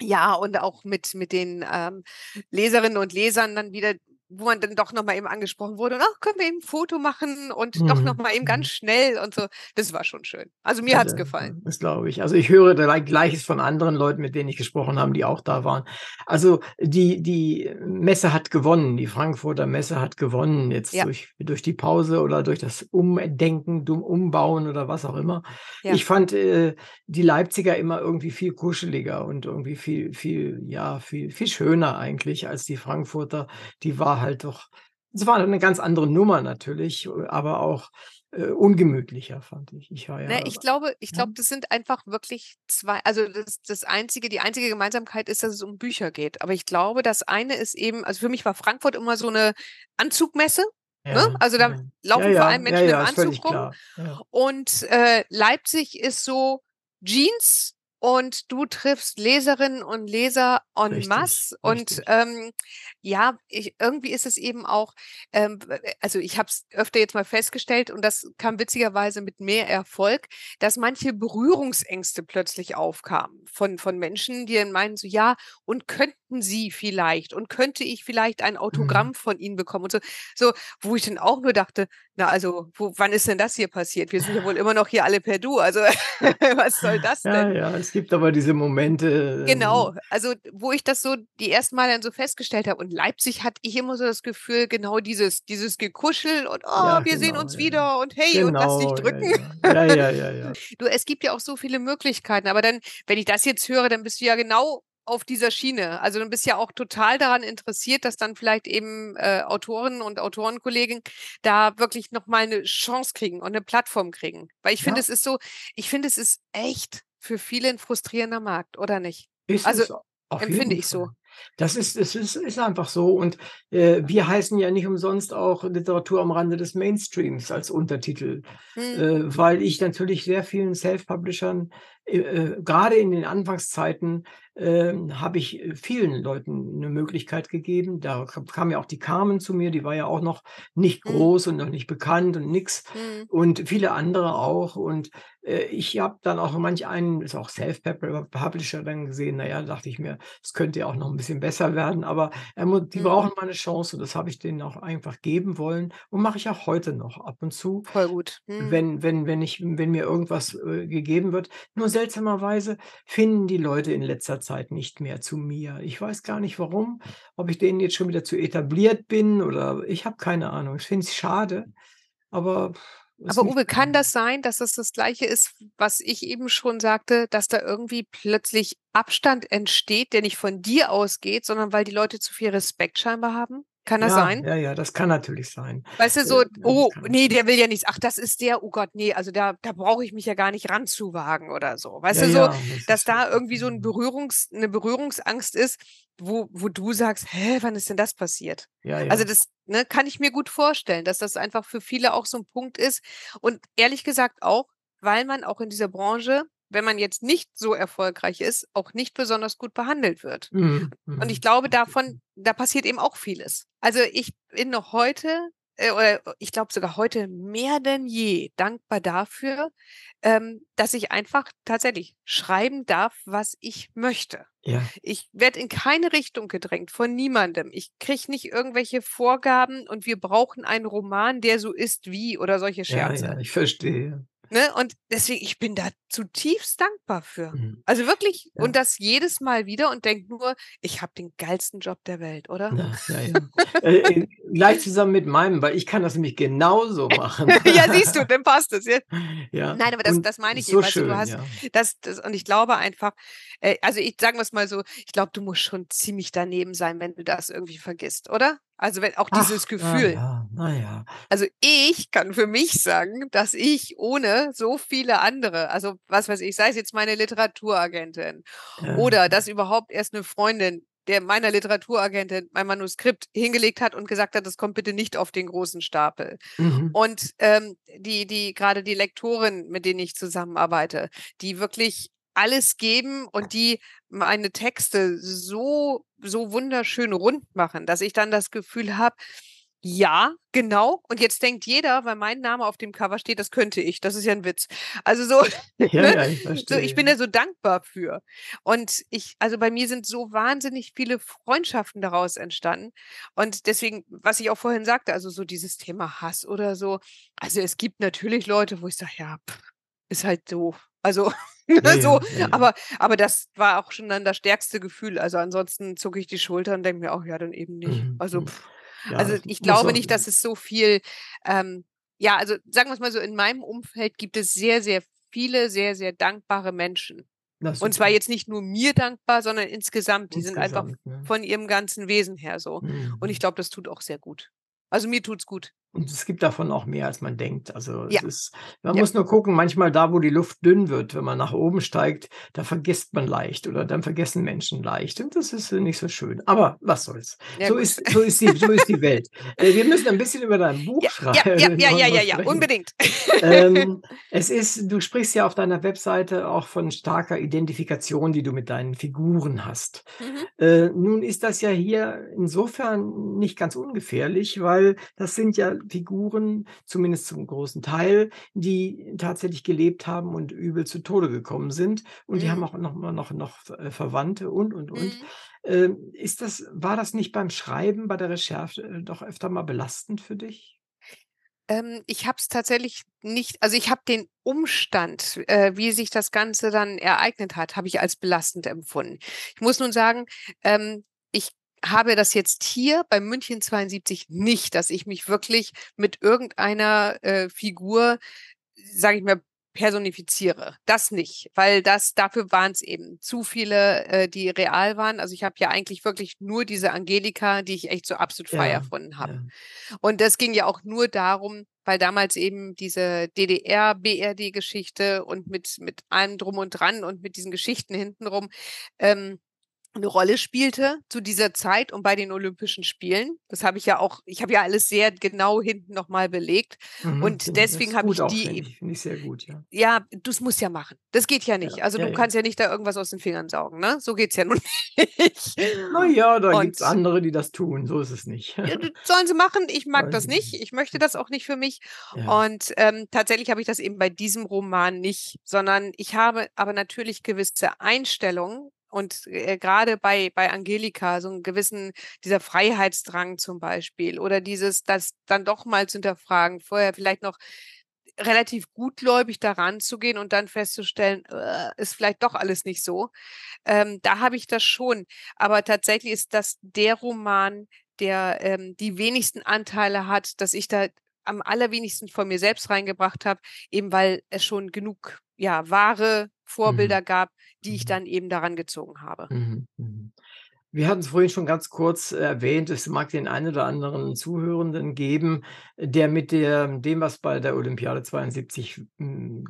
ja, und auch mit, mit den ähm, Leserinnen und Lesern dann wieder wo man dann doch nochmal eben angesprochen wurde, ach, können wir eben ein Foto machen und mhm. doch nochmal eben ganz mhm. schnell und so. Das war schon schön. Also mir ja, hat es gefallen. Das glaube ich. Also ich höre Gleiches von anderen Leuten, mit denen ich gesprochen habe, die auch da waren. Also die, die Messe hat gewonnen, die Frankfurter Messe hat gewonnen, jetzt ja. durch, durch die Pause oder durch das Umdenken, Umbauen oder was auch immer. Ja. Ich fand äh, die Leipziger immer irgendwie viel kuscheliger und irgendwie viel, viel, ja, viel, viel schöner eigentlich als die Frankfurter. Die war halt doch, es war eine ganz andere Nummer natürlich, aber auch äh, ungemütlicher, fand ich. Ich war ja. Ne, ich glaube, ich glaube, das sind einfach wirklich zwei, also das, das einzige, die einzige Gemeinsamkeit ist, dass es um Bücher geht. Aber ich glaube, das eine ist eben, also für mich war Frankfurt immer so eine Anzugmesse. Ne? Ja, ne? Also da ja. laufen ja, vor allem Menschen im Anzug rum. Und äh, Leipzig ist so Jeans, und du triffst Leserinnen und Leser en richtig, masse. Und ähm, ja, ich, irgendwie ist es eben auch, ähm, also ich habe es öfter jetzt mal festgestellt und das kam witzigerweise mit mehr Erfolg, dass manche Berührungsängste plötzlich aufkamen von, von Menschen, die dann meinen, so ja, und könnten sie vielleicht und könnte ich vielleicht ein mhm. Autogramm mhm. von ihnen bekommen und so, so, wo ich dann auch nur dachte, na also, wo, wann ist denn das hier passiert? Wir sind ja wohl immer noch hier alle per Du, also was soll das denn? Ja, ja, es gibt aber diese Momente. Genau, ähm, also wo ich das so die ersten Mal dann so festgestellt habe. Und Leipzig hatte ich immer so das Gefühl, genau dieses, dieses Gekuschel und oh, ja, wir genau, sehen uns ja. wieder und hey, genau, und lass dich drücken. Ja, ja, ja, ja, ja. Du, es gibt ja auch so viele Möglichkeiten, aber dann, wenn ich das jetzt höre, dann bist du ja genau auf dieser Schiene. Also du bist ja auch total daran interessiert, dass dann vielleicht eben äh, Autoren und Autorenkollegen da wirklich nochmal eine Chance kriegen und eine Plattform kriegen. Weil ich finde, ja. es ist so, ich finde, es ist echt für viele ein frustrierender Markt, oder nicht? Ist also empfinde ich so. Das ist, es ist, ist einfach so. Und äh, wir heißen ja nicht umsonst auch Literatur am Rande des Mainstreams als Untertitel, Mhm. äh, weil ich natürlich sehr vielen Self-Publishern, äh, äh, gerade in den Anfangszeiten, äh, habe ich äh, vielen Leuten eine Möglichkeit gegeben. Da kam ja auch die Carmen zu mir, die war ja auch noch nicht Mhm. groß und noch nicht bekannt und nix. Mhm. Und viele andere auch. Und äh, ich habe dann auch manch einen, ist auch Self-Publisher dann gesehen, naja, dachte ich mir, es könnte ja auch noch ein bisschen besser werden, aber er mu die Mhm. brauchen mal eine Chance und das habe ich denen auch einfach geben wollen und mache ich auch heute noch ab und zu, Voll gut. Mhm. wenn wenn wenn ich wenn mir irgendwas, gegeben wird. Nur seltsamerweise finden die Leute in letzter Zeit nicht mehr zu mir. Ich weiß gar nicht warum, ob ich denen jetzt schon wieder zu etabliert bin oder ich habe keine Ahnung. Ich finde es schade, aber Aber Uwe, kann das sein, dass das das Gleiche ist, was ich eben schon sagte, dass da irgendwie plötzlich Abstand entsteht, der nicht von dir ausgeht, sondern weil die Leute zu viel Respekt scheinbar haben? Kann das Ja, sein? ja, ja, das kann natürlich sein. Weißt du, so, Äh, oh, nee, der will ja nichts. Ach, das ist der, oh Gott, nee, also da, da brauche ich mich ja gar nicht ranzuwagen oder so. Weißt Ja, du, so, ja, das dass da irgendwie so ein Mhm. Berührungs, eine Berührungsangst ist, wo, wo du sagst, hä, wann ist denn das passiert? Ja, Also ja. das ne, kann ich mir gut vorstellen, dass das einfach für viele auch so ein Punkt ist. Und ehrlich gesagt auch, weil man auch in dieser Branche, wenn man jetzt nicht so erfolgreich ist, auch nicht besonders gut behandelt wird. Mhm, Und ich mhm. glaube, davon, da passiert eben auch vieles. Also ich bin noch heute, äh, oder ich glaube sogar heute mehr denn je dankbar dafür, ähm, dass ich einfach tatsächlich schreiben darf, was ich möchte. Ja, Ich werde in keine Richtung gedrängt von niemandem. Ich kriege nicht irgendwelche Vorgaben und wir brauchen einen Roman, der so ist wie oder solche ja, Scherze. ja, ich verstehe. Ne? Und deswegen, ich bin da zutiefst dankbar für. Mhm. Also wirklich, Ja. und das jedes Mal wieder und denke nur, ich habe den geilsten Job der Welt, oder? Ja, ja. Äh, äh, gleich zusammen mit meinem, weil ich kann das nämlich genauso machen. ja, siehst du, dann passt es. Ja. Ja, Nein, aber das, und das meine ich so eben. Schön, du hast das, das, und ich glaube einfach, äh, also ich sagen wir es mal so, ich glaube, du musst schon ziemlich daneben sein, wenn du das irgendwie vergisst, oder? Also wenn auch dieses Ach, Gefühl. na ja, na ja. Also ich kann für mich sagen, dass ich ohne so viele andere, also was weiß ich, sei es jetzt meine Literaturagentin Ja. oder dass überhaupt erst eine Freundin der meiner Literaturagentin mein Manuskript hingelegt hat und gesagt hat, das kommt bitte nicht auf den großen Stapel. Mhm. Und ähm, die, die, gerade die Lektoren, mit denen ich zusammenarbeite, die wirklich alles geben und die meine Texte so, so wunderschön rund machen, dass ich dann das Gefühl habe, ja, genau. Und jetzt denkt jeder, weil mein Name auf dem Cover steht, das könnte ich. Das ist ja ein Witz. Also so, Ja, ne? ja, ich so ich bin da so dankbar für. Und ich, also bei mir sind so wahnsinnig viele Freundschaften daraus entstanden. Und deswegen, was ich auch vorhin sagte, also so dieses Thema Hass oder so. Also es gibt natürlich Leute, wo ich sage, ja, pff, ist halt so. Also Ja, ne, so, ja, ja, ja. aber, aber das war auch schon dann das stärkste Gefühl. Also ansonsten zucke ich die Schulter und denke mir auch, ja, dann eben nicht. Mhm, Also, mhm. pff, also ich glaube nicht, dass es so viel, ähm, ja, also sagen wir es mal so, in meinem Umfeld gibt es sehr, sehr viele, sehr, sehr dankbare Menschen. Und zwar jetzt nicht nur mir dankbar, sondern insgesamt. Die sind einfach Insgesamt, ne? von ihrem ganzen Wesen her so. Und ich Mhm. glaube, das tut auch sehr gut. Also mir tut's gut. Und es gibt davon auch mehr, als man denkt. Also es Ja. ist, man Ja. muss nur gucken, manchmal da, wo die Luft dünn wird, wenn man nach oben steigt, da vergisst man leicht oder dann vergessen Menschen leicht. Und das ist äh, nicht so schön. Aber was soll's. Ja, so, gut. ist, so, ist die, so ist die Welt. Äh, wir müssen ein bisschen über dein Buch schreiben. ja, ja, ja, ja, ja, unbedingt. ähm, es ist, du sprichst ja auf deiner Webseite auch von starker Identifikation, die du mit deinen Figuren hast. Mhm. Äh, nun ist das ja hier insofern nicht ganz ungefährlich, weil das sind ja Figuren, zumindest zum großen Teil, die tatsächlich gelebt haben und übel zu Tode gekommen sind. Und die Mhm. haben auch noch, noch, noch äh, Verwandte und, und, und. Mhm. Ähm, ist das, war das nicht beim Schreiben, bei der Recherche äh, doch öfter mal belastend für dich? Ähm, ich habe es tatsächlich nicht, also ich habe den Umstand, äh, wie sich das Ganze dann ereignet hat, habe ich als belastend empfunden. Ich muss nun sagen, ähm, ich habe das jetzt hier bei München 72 nicht, dass ich mich wirklich mit irgendeiner äh, Figur, sage ich mal, personifiziere. Das nicht, weil das dafür waren es eben zu viele, äh, die real waren. Also ich habe ja eigentlich wirklich nur diese Angelika, die ich echt so absolut frei Ja, erfunden habe. Ja. Und das ging ja auch nur darum, weil damals eben diese DDR-BRD-Geschichte und mit, mit allem drum und dran und mit diesen Geschichten hintenrum ähm, eine Rolle spielte zu dieser Zeit und bei den Olympischen Spielen. Das habe ich ja auch, ich habe ja alles sehr genau hinten nochmal belegt. Mhm, und deswegen habe ich die. Finde ich, find ich, sehr gut, ja. Ja, du musst ja machen. Das geht ja nicht. Ja, also ja, du ja. kannst ja nicht da irgendwas aus den Fingern saugen, ne? So geht es ja nun nicht. Naja, da gibt es andere, die das tun. So ist es nicht. Sollen sie machen, ich mag Sollen das nicht. Ich möchte das auch nicht für mich. Und ähm, tatsächlich habe ich das eben bei diesem Roman nicht, sondern ich habe aber natürlich gewisse Einstellungen und äh, gerade bei, bei Angelika so einen gewissen, dieser Freiheitsdrang zum Beispiel oder dieses, das dann doch mal zu hinterfragen, vorher vielleicht noch relativ gutgläubig daran zu gehen und dann festzustellen, äh, ist vielleicht doch alles nicht so. Ähm, da habe ich das schon. Aber tatsächlich ist das der Roman, der ähm, die wenigsten Anteile hat, dass ich da am allerwenigsten von mir selbst reingebracht habe, eben weil es schon genug ja, wahre Vorbilder gab, die ich Mhm. dann eben daran gezogen habe. Mhm, mhm. Wir hatten es vorhin schon ganz kurz erwähnt, es mag den einen oder anderen Zuhörenden geben, der mit der, dem, was bei der Olympiade 72 mm,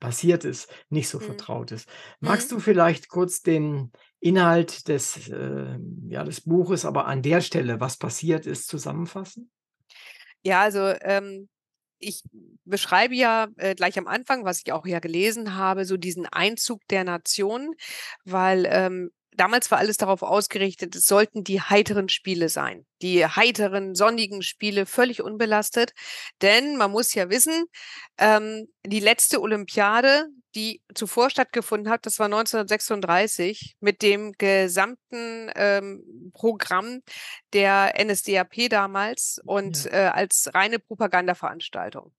passiert ist, nicht so Mhm. vertraut ist. Magst du vielleicht kurz den Inhalt des, äh, ja, des Buches, aber an der Stelle, was passiert ist, zusammenfassen? Ja, also ähm, ich beschreibe ja äh, gleich am Anfang, was ich auch ja gelesen habe, so diesen Einzug der Nation, weil ähm, damals war alles darauf ausgerichtet, es sollten die heiteren Spiele sein. Die heiteren, sonnigen Spiele, völlig unbelastet. Denn man muss ja wissen, ähm, die letzte Olympiade, die zuvor stattgefunden hat, das war 1936 mit dem gesamten ähm, Programm der NSDAP damals und Ja. äh, als reine Propagandaveranstaltung.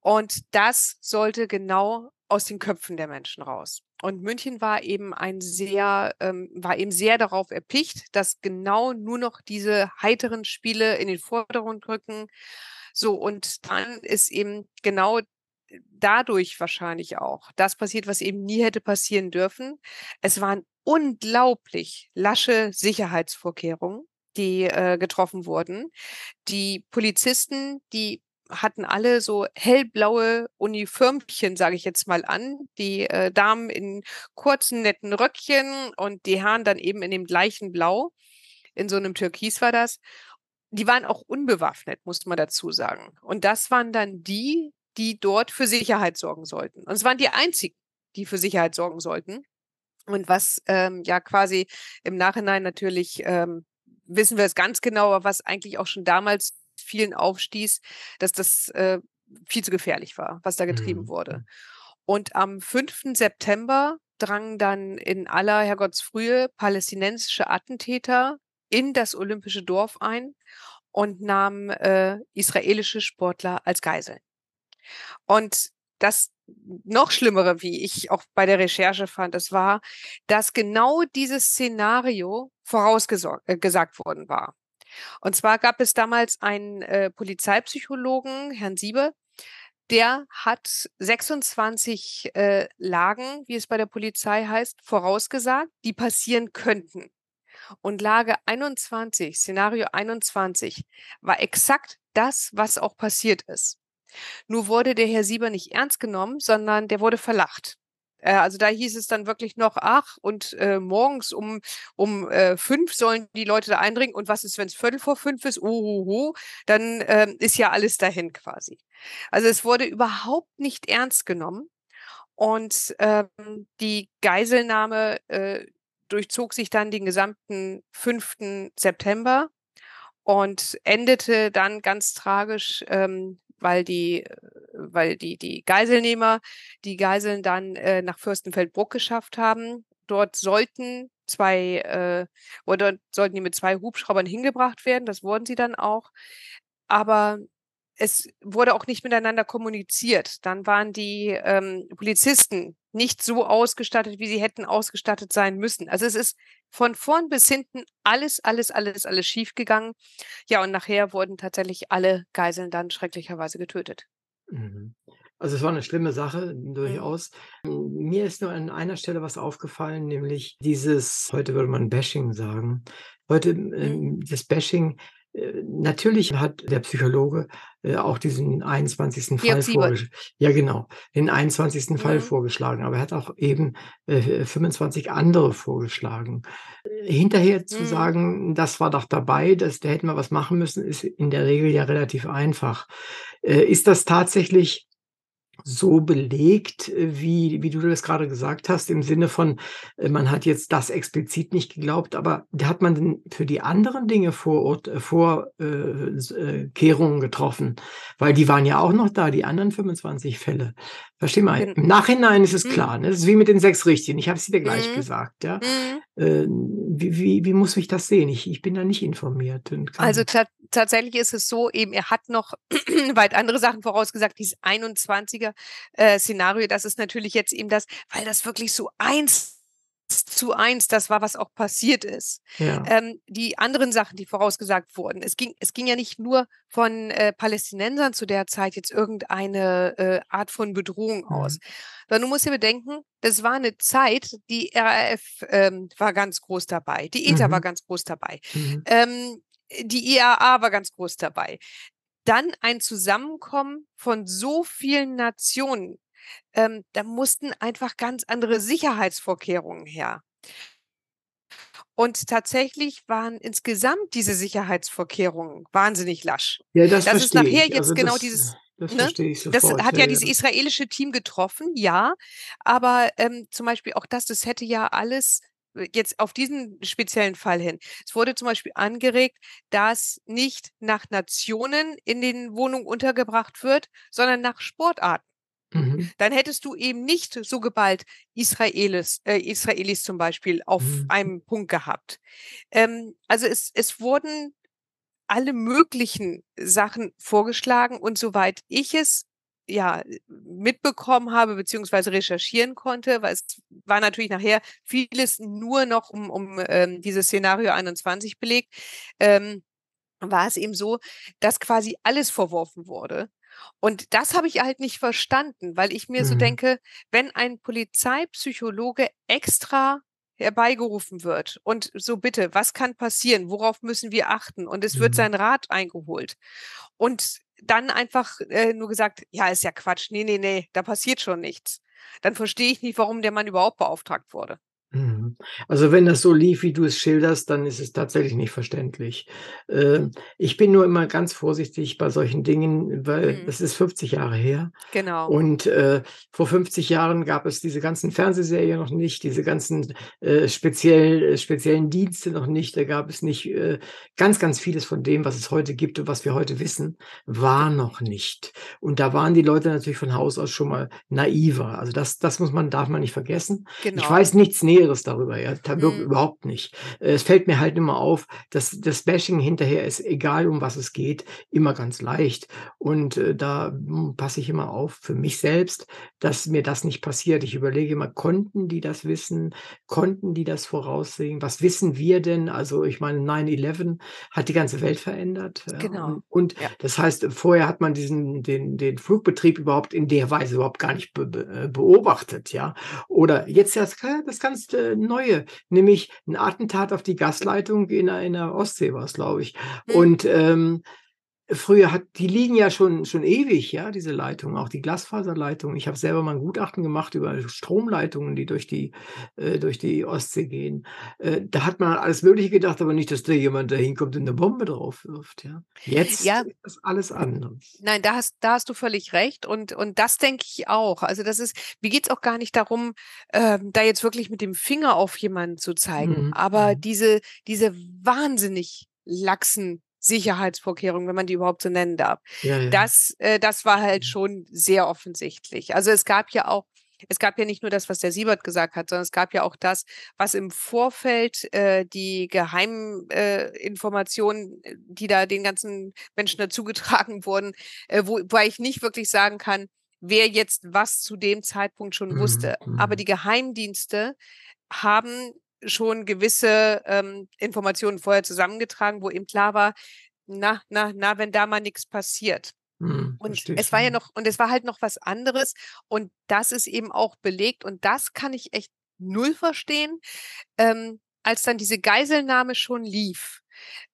Und das sollte genau aus den Köpfen der Menschen raus. Und München war eben ein sehr, ähm, war eben sehr darauf erpicht, dass genau nur noch diese heiteren Spiele in den Vordergrund rücken. So, und dann ist eben genau dadurch wahrscheinlich auch das passiert, was eben nie hätte passieren dürfen. Es waren unglaublich lasche Sicherheitsvorkehrungen, die äh, getroffen wurden. Die Polizisten, die hatten alle so hellblaue Uniformchen, sage ich jetzt mal an. Die äh, Damen in kurzen, netten Röckchen und die Herren dann eben in dem gleichen Blau. In so einem Türkis war das. Die waren auch unbewaffnet, muss man dazu sagen. Und das waren dann die, die dort für Sicherheit sorgen sollten. Und es waren die einzigen, die für Sicherheit sorgen sollten. Und was ähm, ja quasi im Nachhinein natürlich ähm, wissen wir es ganz genau, aber was eigentlich auch schon damals vielen aufstieß, dass das äh, viel zu gefährlich war, was da getrieben Mhm. wurde. Und am 5. September drangen dann in aller Herrgottsfrühe palästinensische Attentäter in das olympische Dorf ein und nahmen äh, israelische Sportler als Geiseln. Und das noch Schlimmere, wie ich auch bei der Recherche fand, es war, dass genau dieses Szenario vorausgesagt äh, worden war. Und zwar gab es damals einen äh, Polizeipsychologen, Herrn Siebe, der hat 26 äh, Lagen, wie es bei der Polizei heißt, vorausgesagt, die passieren könnten. Und Lage 21, Szenario 21, war exakt das, was auch passiert ist. Nur wurde der Herr Sieber nicht ernst genommen, sondern der wurde verlacht. Äh, also da hieß es dann wirklich noch, ach, und äh, morgens um, um äh, fünf sollen die Leute da eindringen. Und was ist, wenn es Viertel vor fünf ist? Uhuhu, dann ähm, ist ja alles dahin quasi. Also es wurde überhaupt nicht ernst genommen. Und ähm, die Geiselnahme äh, durchzog sich dann den gesamten 5. September und endete dann ganz tragisch, ähm, weil die, äh, weil die, die Geiselnehmer die Geiseln dann äh, nach Fürstenfeldbruck geschafft haben. Dort sollten zwei, äh, oder sollten die mit zwei Hubschraubern hingebracht werden. Das wurden sie dann auch. Aber es wurde auch nicht miteinander kommuniziert. Dann waren die ähm, Polizisten nicht so ausgestattet, wie sie hätten ausgestattet sein müssen. Also es ist von vorn bis hinten alles, alles, alles, alles schiefgegangen. Ja, und nachher wurden tatsächlich alle Geiseln dann schrecklicherweise getötet. Mhm. Also es war eine schlimme Sache, Mhm. durchaus. Mir ist nur an einer Stelle was aufgefallen, nämlich dieses, heute würde man Bashing sagen, heute Mhm. ähm, das Bashing natürlich hat der Psychologe äh, auch diesen 21. Fall vorgeschlagen. Ja, genau, den 21. Fall Mhm. vorgeschlagen, aber er hat auch eben äh, 25 andere vorgeschlagen. Äh, Hinterher zu Mhm. sagen, das war doch dabei, das, da hätten wir was machen müssen, ist in der Regel ja relativ einfach. Äh, Ist das tatsächlich so belegt, wie wie du das gerade gesagt hast, im Sinne von, äh, man hat jetzt das explizit nicht geglaubt, aber da hat man denn für die anderen Dinge Vorurt äh, Vor äh, äh, getroffen? Weil die waren ja auch noch da, die anderen 25 Fälle. Versteh mal, Gen im Nachhinein ist es Mhm. klar, ne? Das ist wie mit den 6 Richtigen. Ich habe es dir gleich Mhm. gesagt, ja? Mhm. Äh, wie wie wie muss ich das sehen? Ich ich bin da nicht informiert Also tatsächlich ist es so, eben er hat noch weit andere Sachen vorausgesagt, dieses 21er äh, Szenario, das ist natürlich jetzt eben das, weil das wirklich so eins zu eins das war, was auch passiert ist. Ja. Ähm, die anderen Sachen, die vorausgesagt wurden, es ging es ging ja nicht nur von, äh, Palästinensern zu der Zeit jetzt irgendeine, äh, Art von Bedrohung aus. Mhm. Sondern du musst dir bedenken, das war 'ne Zeit, die RAF, ähm, war ganz groß dabei, die ETA war Mhm. ganz groß dabei, Mhm. ähm, die IAA war ganz groß dabei. Dann ein Zusammenkommen von so vielen Nationen, ähm, da mussten einfach ganz andere Sicherheitsvorkehrungen her. Und tatsächlich waren insgesamt diese Sicherheitsvorkehrungen wahnsinnig lasch. Ja, das Das ist nachher ich. jetzt Also, genau das dieses das ne? ich Das sofort. hat Ja, ja dieses israelische Team getroffen, ja, aber, ähm, zum Beispiel auch das, das hätte ja alles jetzt auf diesen speziellen Fall hin. Es wurde zum Beispiel angeregt, dass nicht nach Nationen in den Wohnungen untergebracht wird, sondern nach Sportarten. Mhm. Dann hättest du eben nicht so geballt Israelis äh, Israelis zum Beispiel auf Mhm. einem Punkt gehabt. Ähm, also es es wurden alle möglichen Sachen vorgeschlagen und soweit ich es, ja, mitbekommen habe beziehungsweise recherchieren konnte, weil es war natürlich nachher vieles nur noch um um, ähm, dieses Szenario 21 belegt, ähm, war es eben so, dass quasi alles verworfen wurde. Und das habe ich halt nicht verstanden, weil ich mir so Mhm. denke, wenn ein Polizeipsychologe extra herbeigerufen wird und so: „Bitte, was kann passieren? Worauf müssen wir achten?“ Und es wird Mhm. sein Rat eingeholt. Und dann einfach, äh, nur gesagt: „Ja, ist ja Quatsch. Ne, ne, ne, da passiert schon nichts.“ Dann verstehe ich nicht, warum der Mann überhaupt beauftragt wurde. Mhm. Also, wenn das so lief, wie du es schilderst, dann ist es tatsächlich nicht verständlich. Ähm, ich bin nur immer ganz vorsichtig bei solchen Dingen, weil Mhm. das ist 50 Jahre her. Genau. Und, äh, vor 50 Jahren gab es diese ganzen Fernsehserien noch nicht, diese ganzen, äh, speziell äh, speziellen Dienste noch nicht. Da gab es nicht äh, ganz, ganz vieles von dem, was es heute gibt und was wir heute wissen, war noch nicht. Und da waren die Leute natürlich von Haus aus schon mal naiver. Also, das das muss man darf man nicht vergessen. Ich Genau. weiß nichts Näheres darüber, ja, ta wirk Mhm. überhaupt nicht. Äh, es fällt mir halt immer auf, dass das Bashing hinterher ist, egal um was es geht, immer ganz leicht. Und, äh, da, hm, passe ich immer auf für mich selbst, dass mir das nicht passiert. Ich überlege immer, konnten die das wissen? Konnten die das voraussehen? Was wissen wir denn? Also, ich meine, 9/11 hat die ganze Welt verändert, ja, Genau. und und Ja. das heißt, vorher hat man diesen den den Flugbetrieb überhaupt in der Weise überhaupt gar nicht be äh, beobachtet, ja? Oder jetzt das das ganz, äh, Neue, nämlich 'n Attentat auf die Gasleitung in der Ostsee war's, glaube ich. Mhm. Und, ähm, früher hat die liegen ja schon schon ewig, ja, diese Leitungen, auch die Glasfaserleitungen. Ich habe selber mal 'n Gutachten gemacht über Stromleitungen, die durch die äh, durch die Ostsee gehen. Äh, da hat man an alles Mögliche gedacht, aber nicht, dass da jemand da hinkommt und 'ne Bombe drauf wirft, ja? Jetzt Ja. ist das alles anders. Nein, da hast da hast du völlig recht und und das denke ich auch. Also, das ist mir geht's auch gar nicht darum, ähm, da jetzt wirklich mit dem Finger auf jemanden zu zeigen, Mhm, aber mhm. diese diese wahnsinnig laxen Sicherheitsvorkehrungen, wenn man die überhaupt so nennen darf, Ja, ja. das äh, das war halt Mhm. schon sehr offensichtlich. Also, es gab ja auch es gab ja nicht nur das, was der Siebert gesagt hat, sondern es gab ja auch das, was im Vorfeld, äh, die geheimen, äh, Informationen, die da den ganzen Menschen dazugetragen wurden, äh, wo wobei ich nicht wirklich sagen kann, wer jetzt was zu dem Zeitpunkt schon Mhm, wusste. Aber mhm. die Geheimdienste haben schon gewisse, ähm, Informationen vorher zusammengetragen, wo eben klar war: „Na, na, na, wenn da mal nix passiert.“ Mhm, Und es war ja noch und es war halt noch was anderes und das ist eben auch belegt und das kann ich echt null verstehen, ähm, als dann diese Geiselnahme schon lief.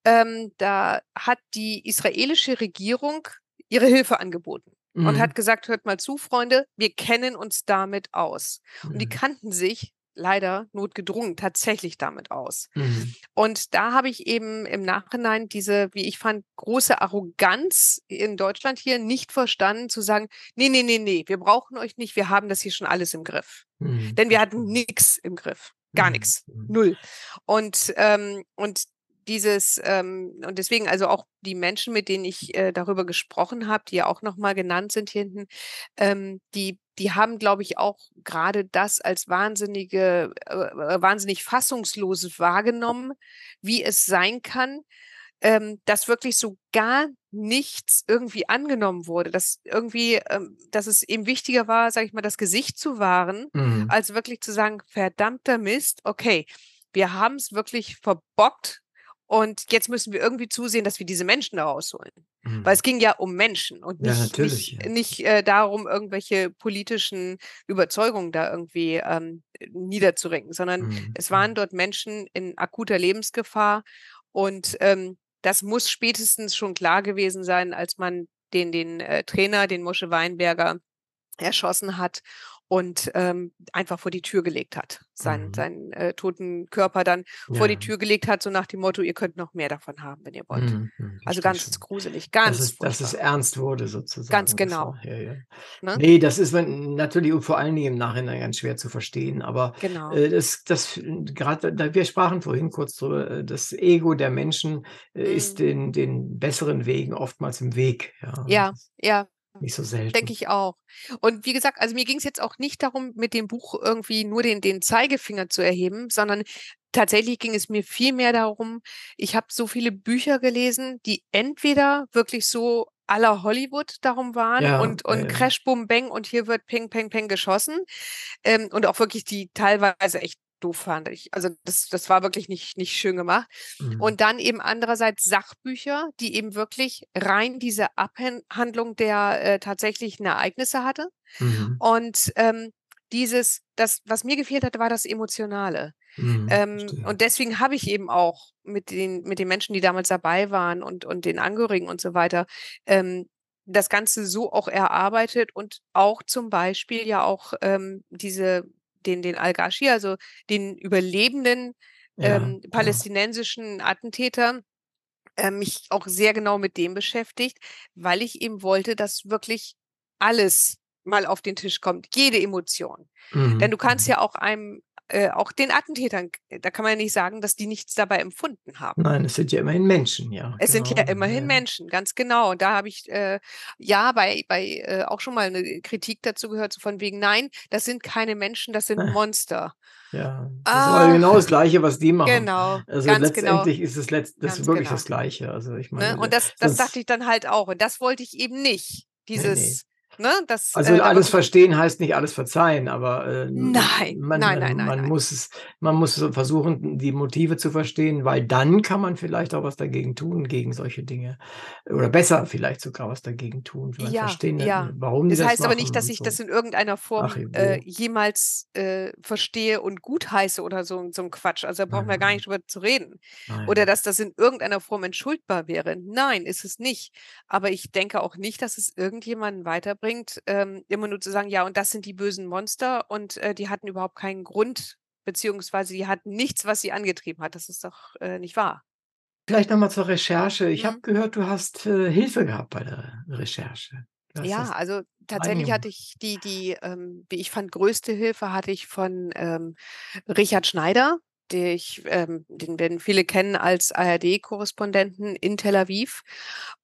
ähm, da hat die israelische Regierung ihre Hilfe angeboten mhm. und hat gesagt, hört mal zu, Freunde, wir kennen uns damit aus. Mhm. Und die mhm. kannten sich leider notgedrungen tatsächlich damit aus. Mhm. Und da habe ich eben im Nachhinein diese, wie ich fand, große Arroganz in Deutschland hier nicht verstanden, zu sagen, nee, nee, nee, nee, wir brauchen euch nicht, wir haben das hier schon alles im Griff. Mhm. Denn wir hatten nichts im Griff. Gar mhm. nichts. Mhm. Null. Und, ähm, und dieses, ähm, und deswegen also auch die Menschen, mit denen ich äh, darüber gesprochen habe, die ja auch nochmal genannt sind hier hinten, ähm, die, die haben, glaube ich, auch gerade das als wahnsinnige, äh, äh, wahnsinnig fassungsloses wahrgenommen, wie es sein kann, ähm, dass wirklich so gar nichts irgendwie angenommen wurde, dass irgendwie, ähm, dass es eben wichtiger war, sage ich mal, das Gesicht zu wahren, mhm. als wirklich zu sagen, verdammter Mist, okay, wir haben es wirklich verbockt, und jetzt müssen wir irgendwie zusehen, dass wir diese Menschen da rausholen. Mhm. Weil es ging ja um Menschen und nicht, ja, nicht, ja. nicht äh, darum, irgendwelche politischen Überzeugungen da irgendwie ähm, niederzuringen, sondern mhm. es waren mhm. dort Menschen in akuter Lebensgefahr. Und ähm, das muss spätestens schon klar gewesen sein, als man den, den äh, Trainer, den Mosche Weinberger, erschossen hat und ähm, einfach vor die Tür gelegt hat, seinen, mhm. seinen äh, toten Körper dann ja. vor die Tür gelegt hat, so nach dem Motto, ihr könnt noch mehr davon haben, wenn ihr wollt. Mhm. mhm also ganz schon. gruselig, ganz. Dass es, dass es, ernst wurde sozusagen. Ganz genau. War, ja, ja. Ne? Nee, das ist natürlich vor allen Dingen im Nachhinein ganz schwer zu verstehen, aber genau. äh, das, das gerade, wir sprachen vorhin kurz drüber, äh, das Ego der Menschen äh, mhm. ist den, den besseren Wegen oftmals im Weg. Ja, ja. ja. Nicht so selten. Denke ich auch. Und wie gesagt, also mir ging es jetzt auch nicht darum, mit dem Buch irgendwie nur den, den Zeigefinger zu erheben, sondern tatsächlich ging es mir viel mehr darum, ich habe so viele Bücher gelesen, die entweder wirklich so aller Hollywood darum waren ja, und, und ja, Crash, Boom, Bang und hier wird Ping, Peng, Peng geschossen ähm, und auch wirklich die teilweise echt doof fand ich. Also das, das war wirklich nicht, nicht schön gemacht. Mhm. Und dann eben andererseits Sachbücher, die eben wirklich rein diese Abhandlung der äh, tatsächlichen Ereignisse hatte. Mhm. Und ähm, dieses, das, was mir gefehlt hatte, war das Emotionale. Mhm, ähm, und deswegen habe ich eben auch mit den, mit den Menschen, die damals dabei waren und, und den Angehörigen und so weiter, ähm, das Ganze so auch erarbeitet und auch zum Beispiel ja auch ähm, diese den, den Al-Ghashi, also den überlebenden ja, ähm, palästinensischen. Attentäter, äh, mich auch sehr genau mit dem beschäftigt, weil ich eben wollte, dass wirklich alles mal auf den Tisch kommt, jede Emotion. Mhm. Denn du kannst mhm. ja auch einem äh, auch den Attentätern, da kann man ja nicht sagen, dass die nichts dabei empfunden haben. Nein, es sind ja immerhin Menschen, ja. Es genau. sind ja immerhin ja. Menschen, ganz genau. Und da habe ich äh, ja bei, bei äh, auch schon mal eine Kritik dazu gehört, so von wegen, nein, das sind keine Menschen, das sind Monster. Ja, das ah, ist genau das Gleiche, was die machen. Genau. Also ganz genau. letztendlich genau. ist es letzt, das ist wirklich genau. das Gleiche. Also ich meine, ne? Und das, das dachte ich dann halt auch. Und das wollte ich eben nicht. Dieses. Nee, nee. Ne, das, also äh, alles verstehen heißt nicht alles verzeihen, aber äh, nein, man, nein, nein, nein, man nein. muss es, man muss versuchen, die Motive zu verstehen, weil dann kann man vielleicht auch was dagegen tun gegen solche Dinge oder besser vielleicht sogar was dagegen tun, ja, verstehen, ja. warum. Das, das heißt aber nicht, dass ich so. das in irgendeiner Form Ach, äh, jemals äh, verstehe und gutheiße oder so, so ein Quatsch. Also da brauchen wir gar nicht drüber zu reden. Nein. Oder dass das in irgendeiner Form entschuldbar wäre. Nein, ist es nicht. Aber ich denke auch nicht, dass es irgendjemanden weiterbringt bringt, ähm, immer nur zu sagen, ja, und das sind die bösen Monster und äh, die hatten überhaupt keinen Grund, beziehungsweise die hatten nichts, was sie angetrieben hat. Das ist doch äh, nicht wahr. Vielleicht nochmal zur Recherche. Ich mhm. habe gehört, du hast äh, Hilfe gehabt bei der Recherche. Ja, also tatsächlich hatte ich die, die, ähm, wie ich fand, größte Hilfe hatte ich von ähm, Richard Schneider, den, ich, ähm, den werden viele kennen als ARD-Korrespondenten in Tel Aviv.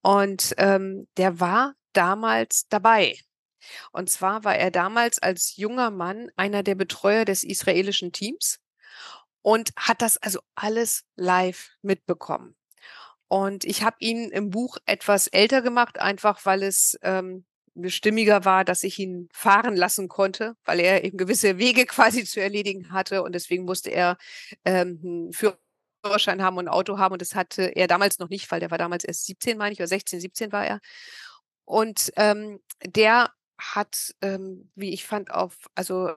Und ähm, der war damals dabei. Und zwar war er damals als junger Mann einer der Betreuer des israelischen Teams und hat das also alles live mitbekommen. Und ich habe ihn im Buch etwas älter gemacht, einfach weil es ähm, stimmiger war, dass ich ihn fahren lassen konnte, weil er eben gewisse Wege quasi zu erledigen hatte und deswegen musste er ähm, Führerschein haben und ein Auto haben und das hatte er damals noch nicht, weil der war damals erst 17, meine ich, oder 16, 17 war er. Und ähm, der hat, ähm, wie ich fand, auf also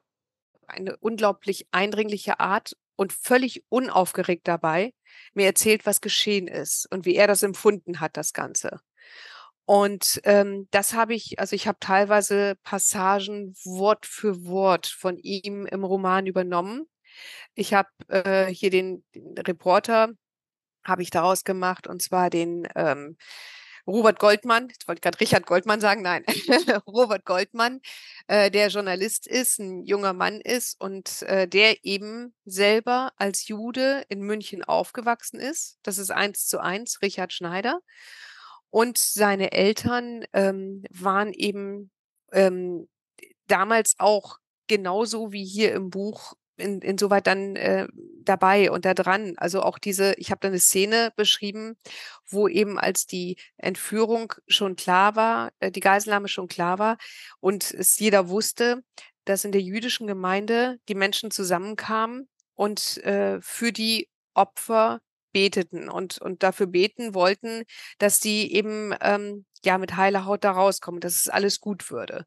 eine unglaublich eindringliche Art und völlig unaufgeregt dabei mir erzählt, was geschehen ist und wie er das empfunden hat, das Ganze. Und ähm, das habe ich, also ich habe teilweise Passagen Wort für Wort von ihm im Roman übernommen. Ich habe äh, hier den, den Reporter, habe ich daraus gemacht, und zwar den ähm, Robert Goldmann, ich wollte gerade Richard Goldmann sagen, nein, Robert Goldmann, äh, der Journalist ist, ein junger Mann ist und äh, der eben selber als Jude in München aufgewachsen ist. Das ist eins zu eins Richard Schneider. Und seine Eltern ähm, waren eben ähm, damals auch genauso wie hier im Buch in, insoweit dann äh, dabei und da dran. Also auch diese, ich habe da eine Szene beschrieben, wo eben als die Entführung schon klar war, äh, die Geiselnahme schon klar war und es jeder wusste, dass in der jüdischen Gemeinde die Menschen zusammenkamen und äh, für die Opfer beteten und, und dafür beten wollten, dass die eben ähm, ja mit heiler Haut da rauskommen, dass es alles gut würde.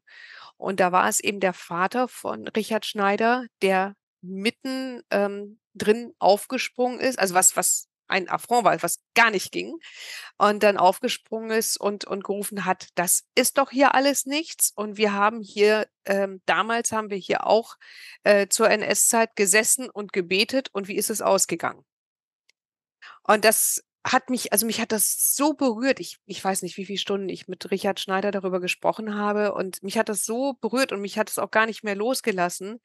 Und da war es eben der Vater von Richard Schneider, der mitten ähm, drin aufgesprungen ist, also was, was ein Affront war, was gar nicht ging, und dann aufgesprungen ist und, und gerufen hat, das ist doch hier alles nichts. Und wir haben hier, ähm, damals haben wir hier auch äh, zur NS-Zeit gesessen und gebetet. Und wie ist es ausgegangen? Und das hat mich, also mich hat das so berührt. Ich, ich weiß nicht, wie viele Stunden ich mit Richard Schneider darüber gesprochen habe. Und mich hat das so berührt und mich hat es auch gar nicht mehr losgelassen.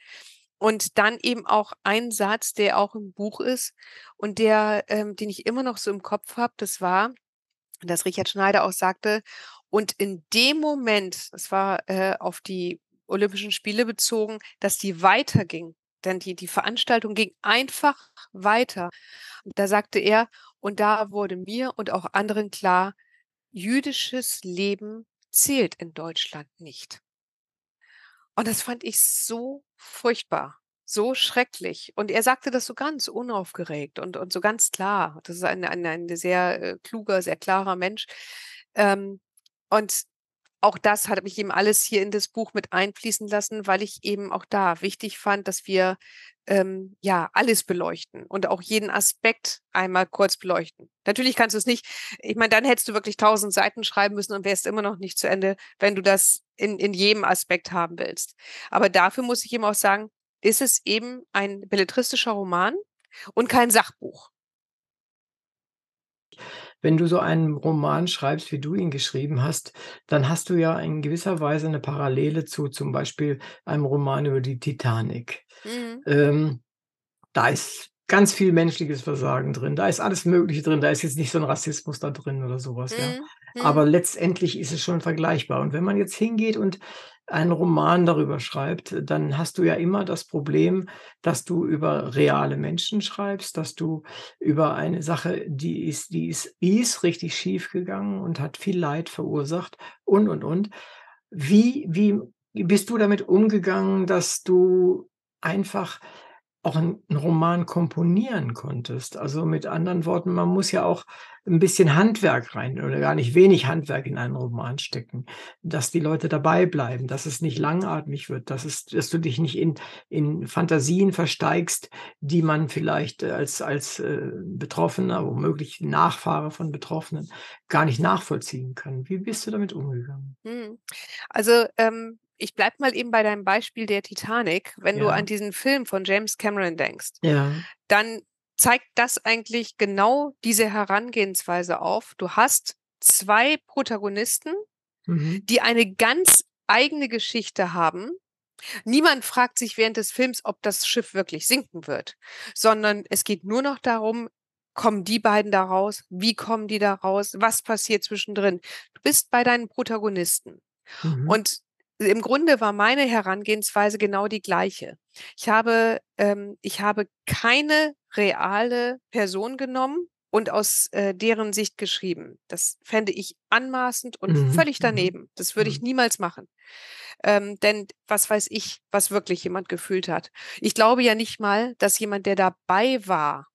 Und dann eben auch ein Satz, der auch im Buch ist und der, ähm, den ich immer noch so im Kopf habe, das war, dass Richard Schneider auch sagte, und in dem Moment, das war äh, auf die Olympischen Spiele bezogen, dass die weiterging, denn die, die Veranstaltung ging einfach weiter. Da sagte er, und da wurde mir und auch anderen klar, jüdisches Leben zählt in Deutschland nicht. Und das fand ich so furchtbar, so schrecklich. Und er sagte das so ganz unaufgeregt und, und so ganz klar. Das ist ein, ein, ein sehr äh, kluger, sehr klarer Mensch. Ähm, und auch das hat mich eben alles hier in das Buch mit einfließen lassen, weil ich eben auch da wichtig fand, dass wir ähm, ja alles beleuchten und auch jeden Aspekt einmal kurz beleuchten. Natürlich kannst du es nicht, ich meine, dann hättest du wirklich tausend Seiten schreiben müssen und wärst immer noch nicht zu Ende, wenn du das in, in jedem Aspekt haben willst. Aber dafür muss ich eben auch sagen, ist es eben ein belletristischer Roman und kein Sachbuch wenn du so einen Roman schreibst, wie du ihn geschrieben hast, dann hast du ja in gewisser Weise eine Parallele zu zum Beispiel einem Roman über die Titanic. Mhm. Ähm, da ist ganz viel menschliches Versagen drin. Da ist alles Mögliche drin. Da ist jetzt nicht so ein Rassismus da drin oder sowas. Mhm. Ja. Aber mhm. letztendlich ist es schon vergleichbar. Und wenn man jetzt hingeht und einen Roman darüber schreibt, dann hast du ja immer das Problem, dass du über reale Menschen schreibst, dass du über eine Sache, die ist, die ist, die ist richtig schief gegangen und hat viel Leid verursacht und, und, und. Wie, wie bist du damit umgegangen, dass du einfach auch einen Roman komponieren konntest. Also mit anderen Worten, man muss ja auch ein bisschen Handwerk rein oder gar nicht wenig Handwerk in einen Roman stecken, dass die Leute dabei bleiben, dass es nicht langatmig wird, dass, es, dass du dich nicht in, in Fantasien versteigst, die man vielleicht als, als äh, Betroffener, womöglich Nachfahre von Betroffenen, gar nicht nachvollziehen kann. Wie bist du damit umgegangen? Hm. Also ähm, ich bleib mal eben bei deinem Beispiel der Titanic. Wenn du an diesen Film von James Cameron denkst, Ja. dann zeigt das eigentlich genau diese Herangehensweise auf. Du hast zwei Protagonisten, Mhm. die eine ganz eigene Geschichte haben. Niemand fragt sich während des Films, ob das Schiff wirklich sinken wird, sondern es geht nur noch darum, kommen die beiden da raus? Wie kommen die da raus? Was passiert zwischendrin? Du bist bei deinen Protagonisten. Mhm. Und im Grunde war meine Herangehensweise genau die gleiche. Ich habe, ähm, ich habe keine reale Person genommen und aus äh, deren Sicht geschrieben. Das fände ich anmaßend und mhm. völlig mhm, daneben. Das würde ich mhm. niemals machen. Ähm, denn was weiß ich, was wirklich jemand gefühlt hat. Ich glaube ja nicht mal, dass jemand, der dabei war,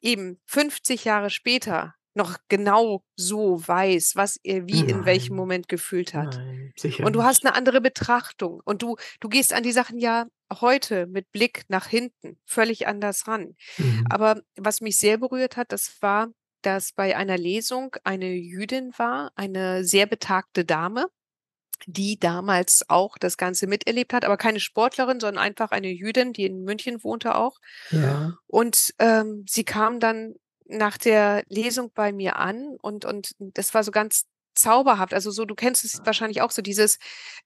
eben 50 Jahre später noch genau so weiß, was er wie in welchem Nein. Moment gefühlt hat. Nein, Und du hast eine andere Betrachtung und du du gehst an die Sachen ja heute mit Blick nach hinten völlig anders ran. Mhm. Aber was mich sehr berührt hat, das war, dass bei einer Lesung eine Jüdin war, eine sehr betagte Dame, die damals auch das Ganze miterlebt hat, aber keine Sportlerin, sondern einfach eine Jüdin, die in München wohnte auch. Ja. Und, ähm, sie kam dann nach der Lesung bei mir an und und das war so ganz zauberhaft. Also, so du kennst es wahrscheinlich auch so dieses,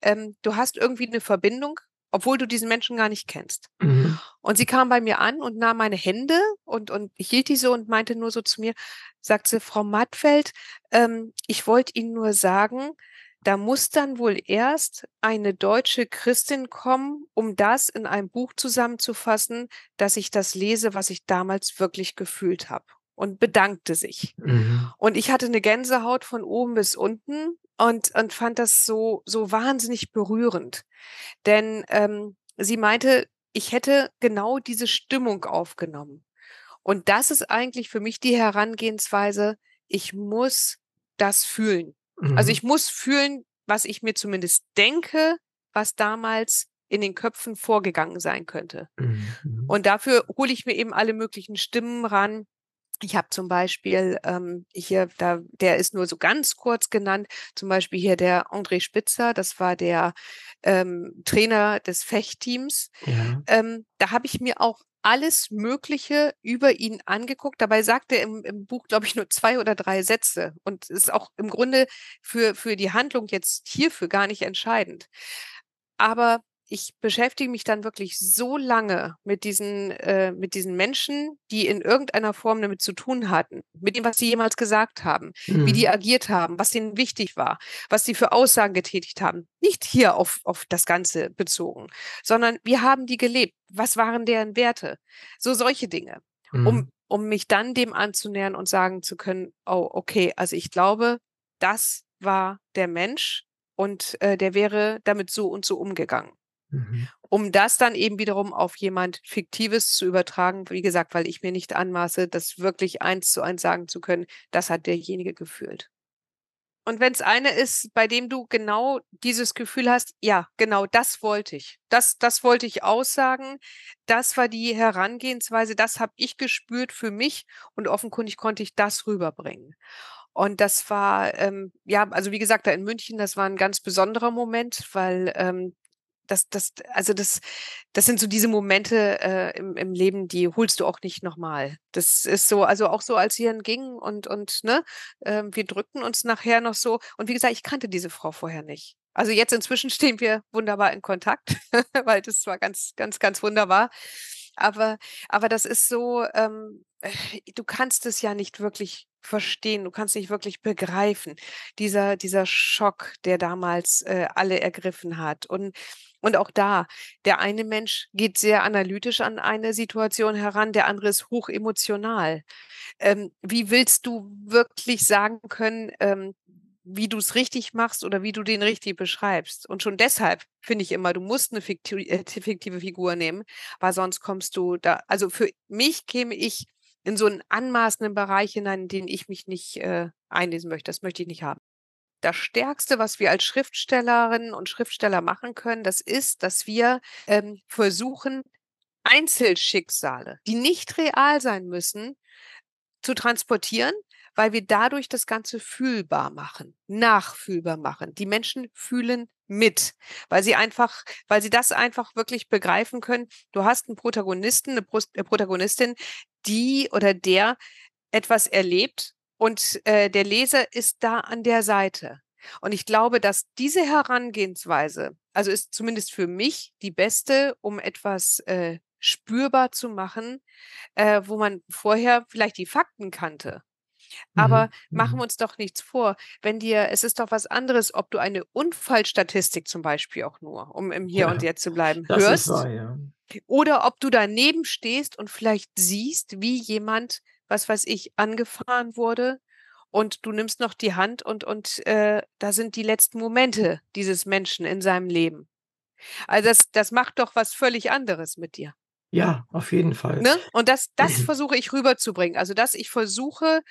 ähm, du hast irgendwie 'ne Verbindung, obwohl du diesen Menschen gar nicht kennst. Mhm. Und sie kam bei mir an und nahm meine Hände und und hielt die so und meinte nur so zu mir, sagt sie: „Frau Mattfeld, ähm, ich wollte Ihnen nur sagen, da muss dann wohl erst eine deutsche Christin kommen, um das in einem Buch zusammenzufassen, dass ich das lese, was ich damals wirklich gefühlt habe.“ Und bedankte sich. Mhm. Und ich hatte 'ne Gänsehaut von oben bis unten und und fand das so so wahnsinnig berührend. Denn, ähm, sie meinte, ich hätte genau diese Stimmung aufgenommen. Und das ist eigentlich für mich die Herangehensweise, ich muss das fühlen. Also, Mhm. ich muss fühlen, was ich mir zumindest denke, was damals in den Köpfen vorgegangen sein könnte. Mhm, mhm. Und dafür hole ich mir eben alle möglichen Stimmen ran. Ich habe zum Beispiel, ähm, hier da der ist nur so ganz kurz genannt, zum Beispiel hier der André Spitzer, das war der, ähm, Trainer des Fechtteams. Ja. Ähm, da habe ich mir auch alles Mögliche über ihn angeguckt. Dabei sagt er im im Buch, glaube ich, nur 2 oder 3 Sätze und ist auch im Grunde für für die Handlung jetzt hierfür gar nicht entscheidend. Aber ich beschäftige mich dann wirklich so lange mit diesen äh, mit diesen Menschen, die in irgendeiner Form damit zu tun hatten, mit dem, was sie jemals gesagt haben, wie die Mhm. agiert haben, was denen wichtig war, was sie für Aussagen getätigt haben. Nicht hier auf auf das Ganze bezogen, sondern wie haben die gelebt? Was waren deren Werte? So solche Dinge, um Mhm. um mich dann dem anzunähern und sagen zu können: „Oh, okay, also ich glaube, das war der Mensch und, äh, der wäre damit so und so umgegangen.“ Mhm. Um das dann eben wiederum auf jemand Fiktives zu übertragen, wie gesagt, weil ich mir nicht anmaße, das wirklich eins zu eins sagen zu können, das hat derjenige gefühlt. Und wenn's eine ist, bei dem du genau dieses Gefühl hast: „Ja, genau das wollte ich. Das das wollte ich aussagen. Das war die Herangehensweise. Das habe ich gespürt für mich und offenkundig konnte ich das rüberbringen.“ Und das war, ähm ja, also wie gesagt, da in München, das war 'n ganz besonderer Moment, weil, ähm, das das also das das sind so diese Momente, äh, im im Leben, die holst du auch nicht noch mal. Das ist so also auch so, als sie dann ging und und ne, ähm, wir drückten uns nachher noch so. Und wie gesagt, ich kannte diese Frau vorher nicht. Also jetzt inzwischen stehen wir wunderbar in Kontakt, weil das war ganz, ganz, ganz wunderbar. Aber aber das ist so, ähm, äh, du kannst es ja nicht wirklich verstehen. Du kannst nicht wirklich begreifen. Dieser dieser Schock, der damals, äh, alle ergriffen hat. Und und auch da, der eine Mensch geht sehr analytisch an eine Situation heran, der andere ist hochemotional. Ähm, wie willst du wirklich sagen können, ähm, wie du's richtig machst oder wie du den richtig beschreibst? Und schon deshalb finde ich immer, du musst 'ne fikti äh, fiktive Figur nehmen, weil sonst kommst du da also für mich käme ich in so 'n anmaßenden Bereich hinein, in den ich mich nicht, äh, einlesen möchte. Das möchte ich nicht haben. Das Stärkste, was wir als Schriftstellerinnen und Schriftsteller machen können, das ist, dass wir, ähm, versuchen, Einzelschicksale, die nicht real sein müssen, zu transportieren, weil wir dadurch das Ganze fühlbar machen, nachfühlbar machen. Die Menschen fühlen mit, weil sie einfach weil sie das einfach wirklich begreifen können. Du hast 'n Protagonisten, 'ne Brust äh, Protagonistin, die oder der etwas erlebt und, äh, der Leser ist da an der Seite. Und ich glaube, dass diese Herangehensweise also ist zumindest für mich die beste, um etwas, äh, spürbar zu machen, äh, wo man vorher vielleicht die Fakten kannte. Aber Mhm, machen wir mhm. uns doch nichts vor, wenn dir es ist doch was anderes, ob du eine Unfallstatistik zum Beispiel auch nur, um im Hier und Ja, Jetzt zu bleiben, hörst wahr, ja. oder ob du daneben stehst und vielleicht siehst, wie jemand, was weiß ich, angefahren wurde und du nimmst noch die Hand und und, äh, da sind die letzten Momente dieses Menschen in seinem Leben. Also das das macht doch was völlig anderes mit dir. Ja, auf jeden Fall. Ne? Und das, das versuche ich rüberzubringen. Also, dass ich versuche,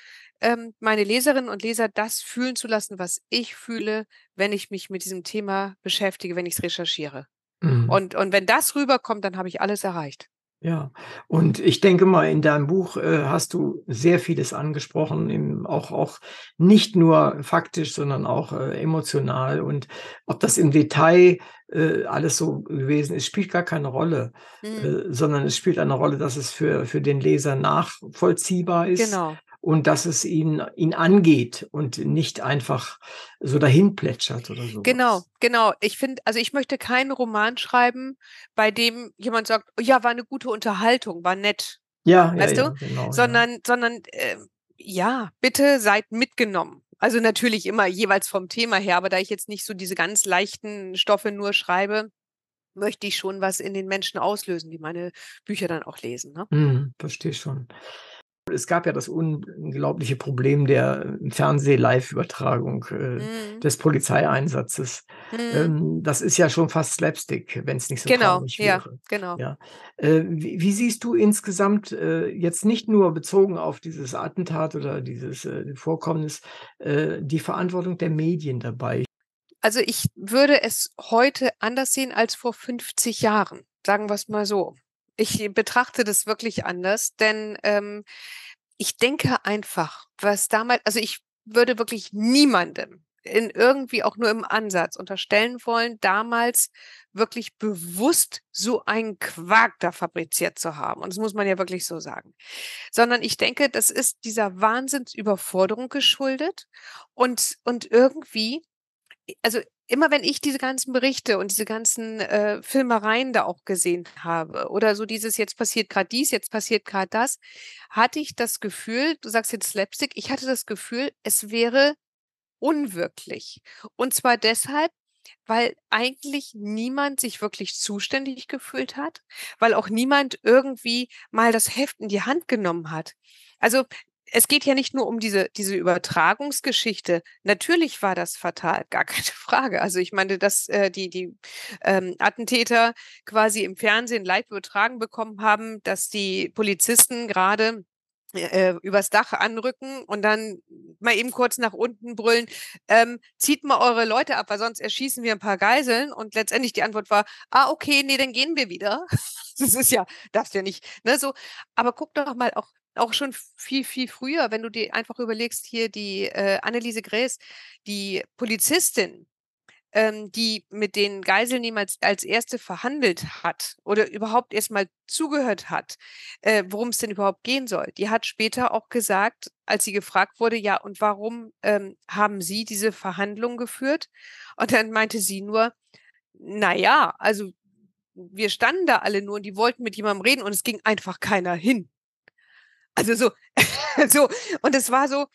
ähm, meine Leserinnen und Leser das fühlen zu lassen, was ich fühle, wenn ich mich mit diesem Thema beschäftige, wenn ich es recherchiere. Mhm. Und, und wenn das rüberkommt, dann habe ich alles erreicht. Ja, und ich denke mal, in deinem Buch äh, hast du sehr vieles angesprochen, im, auch, auch nicht nur faktisch, sondern auch äh, emotional. Und ob das im Detail äh, alles so gewesen ist, spielt gar keine Rolle, Mhm. äh, sondern es spielt eine Rolle, dass es für, für den Leser nachvollziehbar ist Genau. Und dass es ihn, ihn angeht und nicht einfach so dahin plätschert oder so. Genau, genau. Ich finde, also ich möchte keinen Roman schreiben, bei dem jemand sagt, "Oh ja, war eine gute Unterhaltung, war nett, Ja, ja, weißt ja, du? genau. Ja. Sondern, sondern äh, ja, bitte seid mitgenommen. Also natürlich immer jeweils vom Thema her, aber da ich jetzt nicht so diese ganz leichten Stoffe nur schreibe, möchte ich schon was in den Menschen auslösen, die meine Bücher dann auch lesen. Ne? Mhm, verstehe schon. Es gab ja das unglaubliche Problem der Fernseh-Live-Übertragung äh, Mhm. des Polizeieinsatzes. Mhm. Ähm, das ist ja schon fast Slapstick, wenn es nicht so Genau, traurig ja, wäre. genau. Ja. Äh, wie, wie siehst du insgesamt äh, jetzt nicht nur bezogen auf dieses Attentat oder dieses äh, Vorkommnis äh, die Verantwortung der Medien dabei? Also ich würde es heute anders sehen als vor 50 Jahren, sagen wir es mal so. Ich betrachte das wirklich anders, denn ähm, ich denke einfach, was damals, also ich würde wirklich niemandem in irgendwie auch nur im Ansatz unterstellen wollen, damals wirklich bewusst so einen Quark da fabriziert zu haben. Und das muss man ja wirklich so sagen. Sondern ich denke, das ist dieser Wahnsinnsüberforderung geschuldet und, und irgendwie also immer wenn ich diese ganzen Berichte und diese ganzen äh, Filmereien da auch gesehen habe oder so dieses jetzt passiert gerade dies, jetzt passiert gerade das, hatte ich das Gefühl, du sagst jetzt Slapstick, ich hatte das Gefühl, es wäre unwirklich. Und zwar deshalb, weil eigentlich niemand sich wirklich zuständig gefühlt hat, weil auch niemand irgendwie mal das Heft in die Hand genommen hat. Also es geht ja nicht nur um diese, diese Übertragungsgeschichte. Natürlich war das fatal, gar keine Frage. Also ich meine, dass äh, die, die ähm, Attentäter quasi im Fernsehen live übertragen bekommen haben, dass die Polizisten gerade äh, übers Dach anrücken und dann mal eben kurz nach unten brüllen, ähm, zieht mal eure Leute ab, weil sonst erschießen wir ein paar Geiseln. Und letztendlich die Antwort war, ah, okay, nee, dann gehen wir wieder. das ist ja, darfst ja nicht, ne, so. Aber guck doch mal auch auch schon viel, viel früher, wenn du dir einfach überlegst, hier die äh, Anneliese Gräß, die Polizistin, ähm, die mit den Geiselnehmern als, als erste verhandelt hat oder überhaupt erstmal zugehört hat, äh, worum es denn überhaupt gehen soll. Die hat später auch gesagt, als sie gefragt wurde, ja, und warum ähm, haben Sie diese Verhandlung geführt? Und dann meinte sie nur, na ja, also wir standen da alle nur und die wollten mit jemandem reden und es ging einfach keiner hin. Also so, so, und es war so,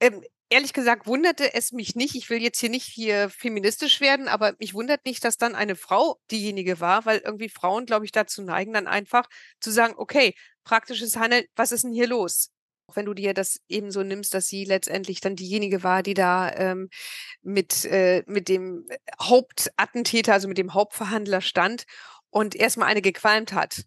ähm, ehrlich gesagt wunderte es mich nicht. Ich will jetzt hier nicht hier feministisch werden, aber mich wundert nicht, dass dann eine Frau diejenige war, weil irgendwie Frauen, glaube ich, dazu neigen, dann einfach zu sagen, okay, praktisches Handeln, was ist denn hier los? Auch wenn du dir das eben so nimmst, dass sie letztendlich dann diejenige war, die da ähm, mit, äh, mit dem Hauptattentäter, also mit dem Hauptverhandler stand und erstmal eine gequalmt hat.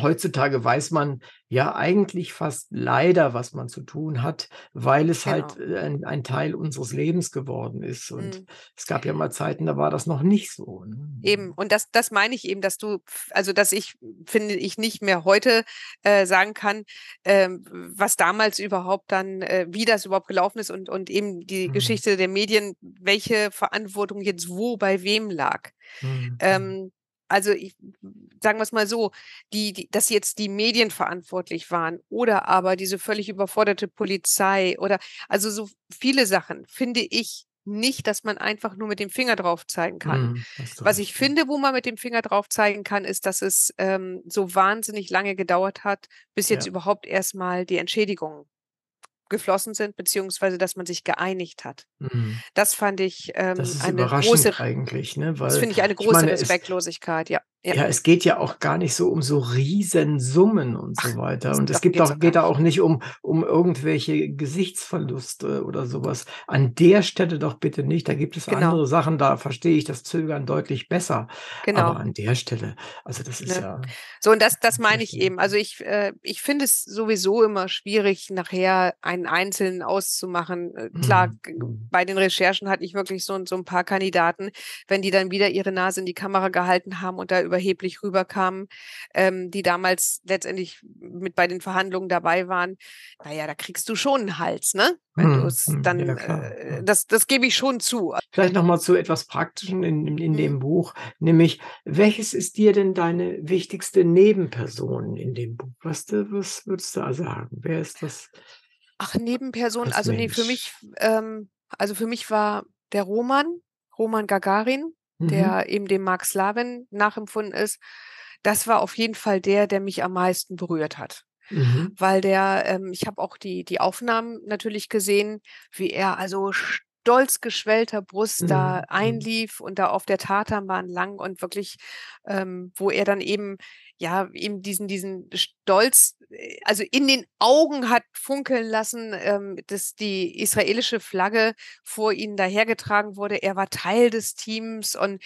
Heutzutage weiß man ja eigentlich fast leider, was man zu tun hat, weil es halt Genau. äh, ein, ein Teil unseres Lebens geworden ist. Und Mhm. es gab ja mal Zeiten, da war das noch nicht so. Ne? Eben, und das, das meine ich eben, dass du, also dass ich, finde ich, nicht mehr heute äh, sagen kann, ähm, was damals überhaupt dann, äh, wie das überhaupt gelaufen ist und, und eben die Mhm. Geschichte der Medien, welche Verantwortung jetzt wo bei wem lag. Mhm. Ähm, also ich, sagen wir es mal so, die, die, dass jetzt die Medien verantwortlich waren oder aber diese völlig überforderte Polizei oder also so viele Sachen finde ich nicht, dass man einfach nur mit dem Finger drauf zeigen kann. Du Was ich finde, wo man mit dem Finger drauf zeigen kann, ist, dass es ähm, so wahnsinnig lange gedauert hat, bis jetzt Ja. überhaupt erstmal die Entschädigungen geflossen sind, beziehungsweise dass man sich geeinigt hat. Mhm. Das fand ich ähm, Das eine große, eigentlich, ne? das Weil finde ich eine ich große meine, es, Respektlosigkeit, ja. Ja. ja. es geht ja auch gar nicht so um so Riesensummen und so weiter. Und es gibt auch, geht da auch nicht um, um irgendwelche Gesichtsverluste oder sowas. An der Stelle doch bitte nicht. Da gibt es genau. andere Sachen, da verstehe ich das Zögern deutlich besser. Genau. Aber an der Stelle, also das ist ja. ja so, und das, das meine ich eben. Also ich, äh, ich finde es sowieso immer schwierig, nachher einen Einzelnen auszumachen. Äh, klar, mhm. bei den Recherchen hatte ich wirklich so, so ein paar Kandidaten, wenn die dann wieder ihre Nase in die Kamera gehalten haben und da über überheblich rüberkamen, ähm, die damals letztendlich mit bei den Verhandlungen dabei waren, naja, da kriegst du schon einen Hals, ne? Wenn hm, du es hm, dann, ja, äh, das, das gebe ich schon zu. Vielleicht nochmal zu etwas Praktischen in, in, in dem mhm. Buch, nämlich, welches ist dir denn deine wichtigste Nebenperson in dem Buch? Was, was würdest du da sagen? Wer ist das? Ach, Nebenperson, also Mensch? nee, für mich, ähm, also für mich war der Roman, Roman Gagarin, mhm. der eben dem Mark Slavin nachempfunden ist, das war auf jeden Fall der, der mich am meisten berührt hat. Mhm. Weil der, ähm, ich habe auch die, die Aufnahmen natürlich gesehen, wie er also stolz geschwellter Brust mhm. da mhm. einlief und da auf der Tatanbahn lang und wirklich, ähm, wo er dann eben, ja, eben diesen, diesen Stolz, äh, also in den Augen hat funkeln lassen, ähm, dass die israelische Flagge vor ihnen dahergetragen wurde. Er war Teil des Teams und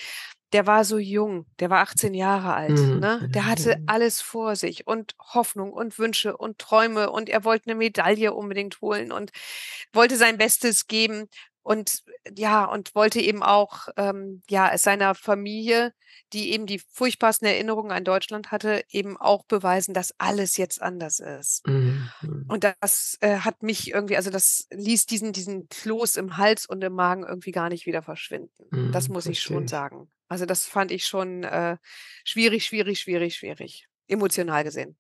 der war so jung, der war 18 Jahre alt, mhm. ne? Der hatte alles vor sich und Hoffnung und Wünsche und Träume und er wollte eine Medaille unbedingt holen und wollte sein Bestes geben und ja, und wollte eben auch ähm, ja, seiner Familie, die eben die furchtbarsten Erinnerungen an Deutschland hatte, eben auch beweisen, dass alles jetzt anders ist. Mhm. mhm. Und das äh, hat mich irgendwie, also das ließ diesen, diesen Kloß im Hals und im Magen irgendwie gar nicht wieder verschwinden. Mhm, das muss ich schon sagen. Also das fand ich schon äh, schwierig, schwierig, schwierig, schwierig, emotional gesehen.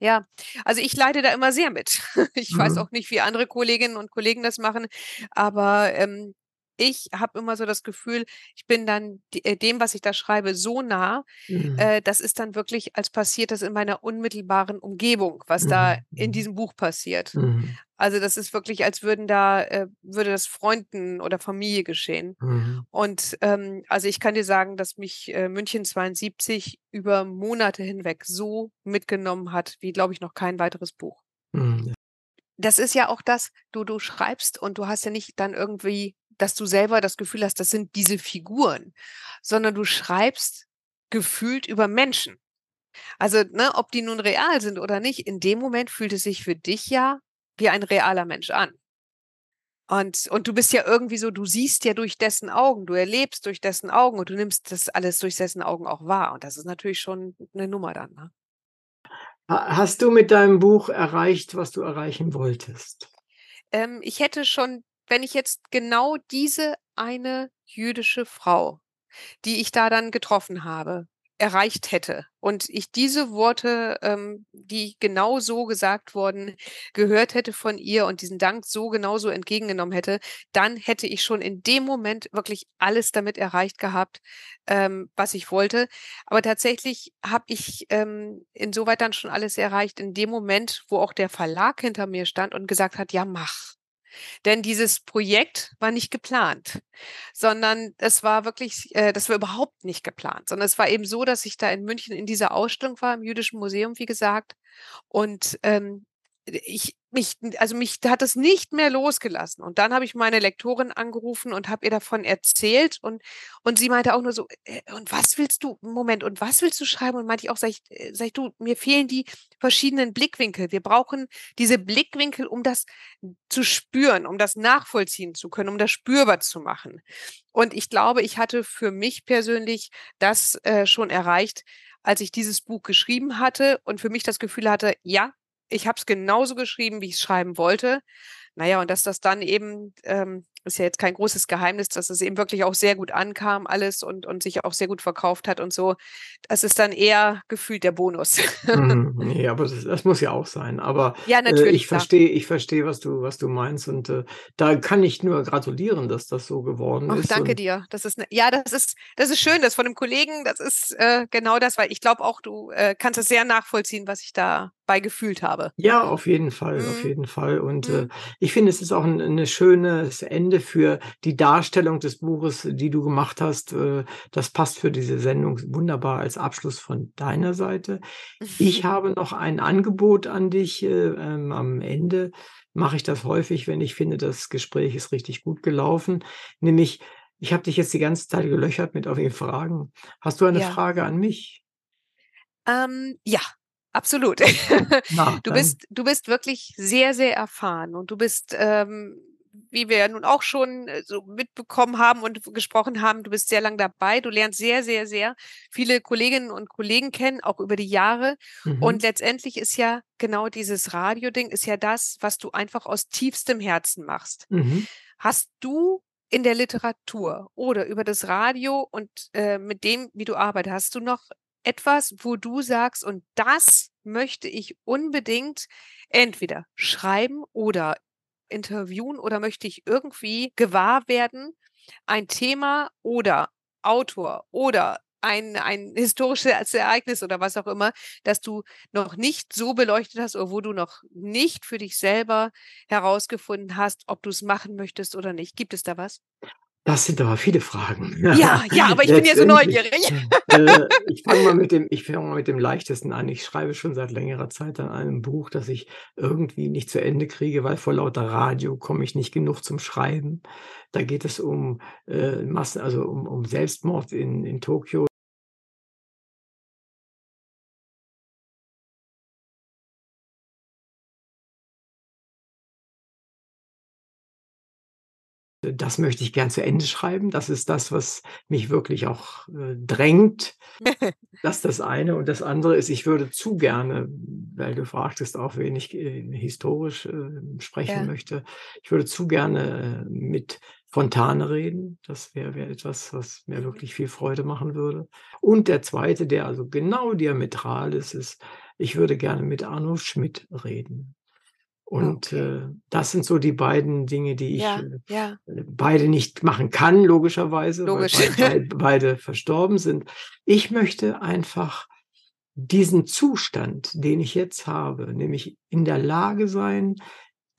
Ja, also ich leide da immer sehr mit. Ich weiß mhm. auch nicht, wie andere Kolleginnen und Kollegen das machen, aber ähm, ich habe immer so das Gefühl, ich bin dann äh, dem, was ich da schreibe, so nah. Mhm. Äh, das ist dann wirklich, als passiert das in meiner unmittelbaren Umgebung, was mhm. da in diesem Buch passiert. Mhm. Also das ist wirklich, als würden da, äh, würde das Freunden oder Familie geschehen. Mhm. Und ähm, also ich kann dir sagen, dass mich äh, München 72 über Monate hinweg so mitgenommen hat, wie, glaube ich, noch kein weiteres Buch. Mhm. Das ist ja auch das, du, du schreibst und du hast ja nicht dann irgendwie dass du selber das Gefühl hast, das sind diese Figuren, sondern du schreibst gefühlt über Menschen. Also, ne, ob die nun real sind oder nicht, in dem Moment fühlt es sich für dich ja wie ein realer Mensch an. Und, und du bist ja irgendwie so, du siehst ja durch dessen Augen, du erlebst durch dessen Augen und du nimmst das alles durch dessen Augen auch wahr. Und das ist natürlich schon eine Nummer dann. Ne? Hast du mit deinem Buch erreicht, was du erreichen wolltest? Ähm, ich hätte schon wenn ich jetzt genau diese eine jüdische Frau, die ich da dann getroffen habe, erreicht hätte und ich diese Worte, ähm, die genau so gesagt worden, gehört hätte von ihr und diesen Dank so genauso entgegengenommen hätte, dann hätte ich schon in dem Moment wirklich alles damit erreicht gehabt, ähm, was ich wollte. Aber tatsächlich habe ich ähm, insoweit dann schon alles erreicht in dem Moment, wo auch der Verlag hinter mir stand und gesagt hat, ja, mach. Denn dieses Projekt war nicht geplant, sondern es war wirklich, äh, das war überhaupt nicht geplant, sondern es war eben so, dass ich da in München in dieser Ausstellung war, im Jüdischen Museum, wie gesagt, und ähm, ich mich, also mich hat es nicht mehr losgelassen. Und dann habe ich meine Lektorin angerufen und habe ihr davon erzählt und, und sie meinte auch nur so, äh, und was willst du, Moment, und was willst du schreiben? Und meinte ich auch, sag ich, äh, sag ich, du, mir fehlen die verschiedenen Blickwinkel. Wir brauchen diese Blickwinkel, um das zu spüren, um das nachvollziehen zu können, um das spürbar zu machen. Und ich glaube, ich hatte für mich persönlich das äh, schon erreicht, als ich dieses Buch geschrieben hatte und für mich das Gefühl hatte, ja, ich habe es genauso geschrieben, wie ich es schreiben wollte. Naja, und dass das dann eben, ähm, ist ja jetzt kein großes Geheimnis, dass es eben wirklich auch sehr gut ankam, alles und, und sich auch sehr gut verkauft hat und so. Das ist dann eher gefühlt der Bonus. Mhm, nee, aber das, das, muss ja auch sein. Aber ja, natürlich, äh, ich verstehe, ich verstehe, was du, was du meinst. Und äh, da kann ich nur gratulieren, dass das so geworden Och, ist. Danke dir. Das ist ne, ja, das ist, das ist schön, das von einem Kollegen, das ist äh, genau das, weil ich glaube auch, du äh, kannst es sehr nachvollziehen, was ich da bei gefühlt habe. Ja, auf jeden Fall, auf Mhm. jeden Fall. Und äh, Mhm. ich finde, es ist auch ein, ein schönes Ende für die Darstellung des Buches, die du gemacht hast. Äh, das passt für diese Sendung wunderbar als Abschluss von deiner Seite. Ich habe noch ein Angebot an dich. Äh, ähm, am Ende mache ich das häufig, wenn ich finde, das Gespräch ist richtig gut gelaufen. Nämlich, ich habe dich jetzt die ganze Zeit gelöchert mit irgendwelchen Fragen. Hast du eine Ja. Frage an mich? Ähm, ja, absolut. Na, Du bist, du bist wirklich sehr, sehr erfahren und du bist, ähm, wie wir ja nun auch schon äh, so mitbekommen haben und gesprochen haben, du bist sehr lang dabei. Du lernst sehr, sehr, sehr viele Kolleginnen und Kollegen kennen, auch über die Jahre. Und mhm. letztendlich ist ja genau dieses Radio-Ding, ist ja das, was du einfach aus tiefstem Herzen machst. Mhm. Hast du in der Literatur oder über das Radio und äh, mit dem, wie du arbeitest, hast du noch etwas, wo du sagst, und das möchte ich unbedingt entweder schreiben oder interviewen oder möchte ich irgendwie gewahr werden, ein Thema oder Autor oder ein, ein historisches Ereignis oder was auch immer, das du noch nicht so beleuchtet hast oder wo du noch nicht für dich selber herausgefunden hast, ob du es machen möchtest oder nicht. Gibt es da was? Das sind aber viele Fragen. Ja, ja, aber ich bin ja so neugierig. äh, ich fange mal mit dem, ich fange mal mit dem leichtesten an. Ich schreibe schon seit längerer Zeit an einem Buch, das ich irgendwie nicht zu Ende kriege, weil vor lauter Radio komme ich nicht genug zum Schreiben. Da geht es um äh, Massen, also um, um Selbstmord in, in Tokio. Das möchte ich gern zu Ende schreiben. Das ist das, was mich wirklich auch äh, drängt. Das ist das eine. Und das andere ist, ich würde zu gerne, weil du fragtest auch, wen ich äh, historisch äh, sprechen Ja. möchte, ich würde zu gerne äh, mit Fontane reden. Das wäre wär etwas, was mir Mhm. wirklich viel Freude machen würde. Und der zweite, der also genau diametral ist, ist, ich würde gerne mit Arno Schmidt reden. Und Okay. äh, das sind so die beiden Dinge, die ich Ja, äh, ja, äh, beide nicht machen kann, logischerweise, weil logisch. beid, beid, beide verstorben sind. Ich möchte einfach diesen Zustand, den ich jetzt habe, nämlich in der Lage sein,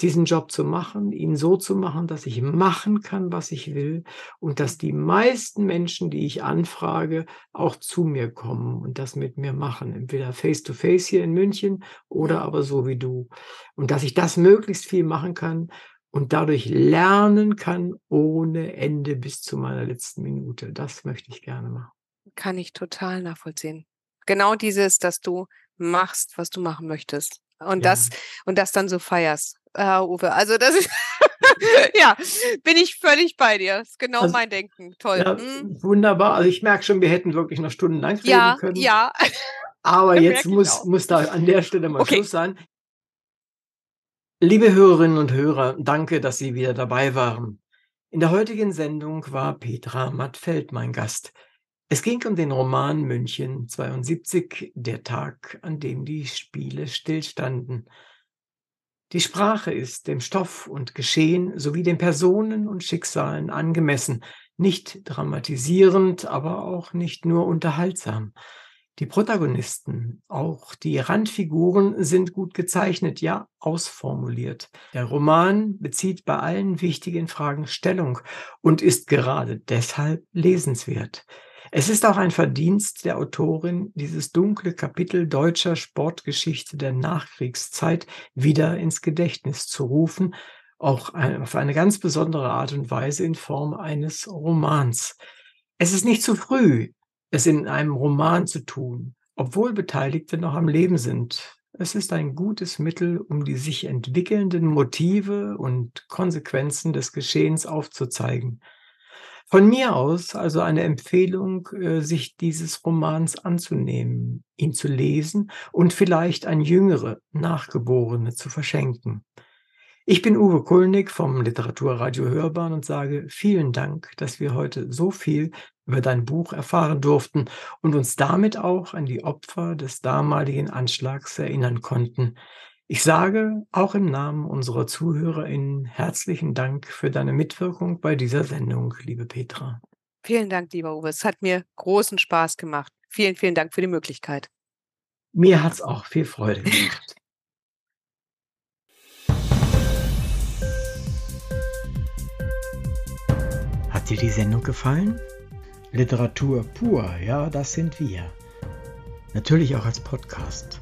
diesen Job zu machen, ihn so zu machen, dass ich machen kann, was ich will und dass die meisten Menschen, die ich anfrage, auch zu mir kommen und das mit mir machen. Entweder face-to-face hier in München oder aber so wie du. Und dass ich das möglichst viel machen kann und dadurch lernen kann ohne Ende bis zu meiner letzten Minute. Das möchte ich gerne machen. Kann ich total nachvollziehen. Genau dieses, dass du machst, was du machen möchtest. Und Ja. das, und das dann so feierst. Ah, Uwe, also das ist, ja, bin ich völlig bei dir. Ist genau Also, mein Denken. Toll. ja, Mhm. wunderbar. Also ich merke schon, wir hätten wirklich noch stundenlang reden Ja, können. ja, Aber merke jetzt muss, auch. muss da an der Stelle mal Okay. Schluss sein. Liebe Hörerinnen und Hörer, danke, dass Sie wieder dabei waren. In der heutigen Sendung war Petra Mattfeld mein Gast. Es ging um den Roman München 72, der Tag, an dem die Spiele stillstanden. Die Sprache ist dem Stoff und Geschehen sowie den Personen und Schicksalen angemessen, nicht dramatisierend, aber auch nicht nur unterhaltsam. Die Protagonisten, auch die Randfiguren sind gut gezeichnet, ja ausformuliert. Der Roman bezieht bei allen wichtigen Fragen Stellung und ist gerade deshalb lesenswert. Es ist auch ein Verdienst der Autorin, dieses dunkle Kapitel deutscher Sportgeschichte der Nachkriegszeit wieder ins Gedächtnis zu rufen, auch auf eine ganz besondere Art und Weise in Form eines Romans. Es ist nicht zu früh, es in einem Roman zu tun, obwohl Beteiligte noch am Leben sind. Es ist ein gutes Mittel, um die sich entwickelnden Motive und Konsequenzen des Geschehens aufzuzeigen. Von mir aus also eine Empfehlung, äh, sich dieses Romans anzunehmen, ihn zu lesen und vielleicht an jüngere Nachgeborene zu verschenken. Ich bin Uwe Kulnig vom Literaturradio Hörbahn und sage vielen Dank, dass wir heute so viel über dein Buch erfahren durften und uns damit auch an die Opfer des damaligen Anschlags erinnern konnten. Ich sage auch im Namen unserer ZuhörerInnen herzlichen Dank für deine Mitwirkung bei dieser Sendung, liebe Petra. Vielen Dank, lieber Uwe. Es hat mir großen Spaß gemacht. Vielen, vielen Dank für die Möglichkeit. Mir hat es auch viel Freude gemacht. Hat dir die Sendung gefallen? Literatur pur, ja, das sind wir. Natürlich auch als Podcast.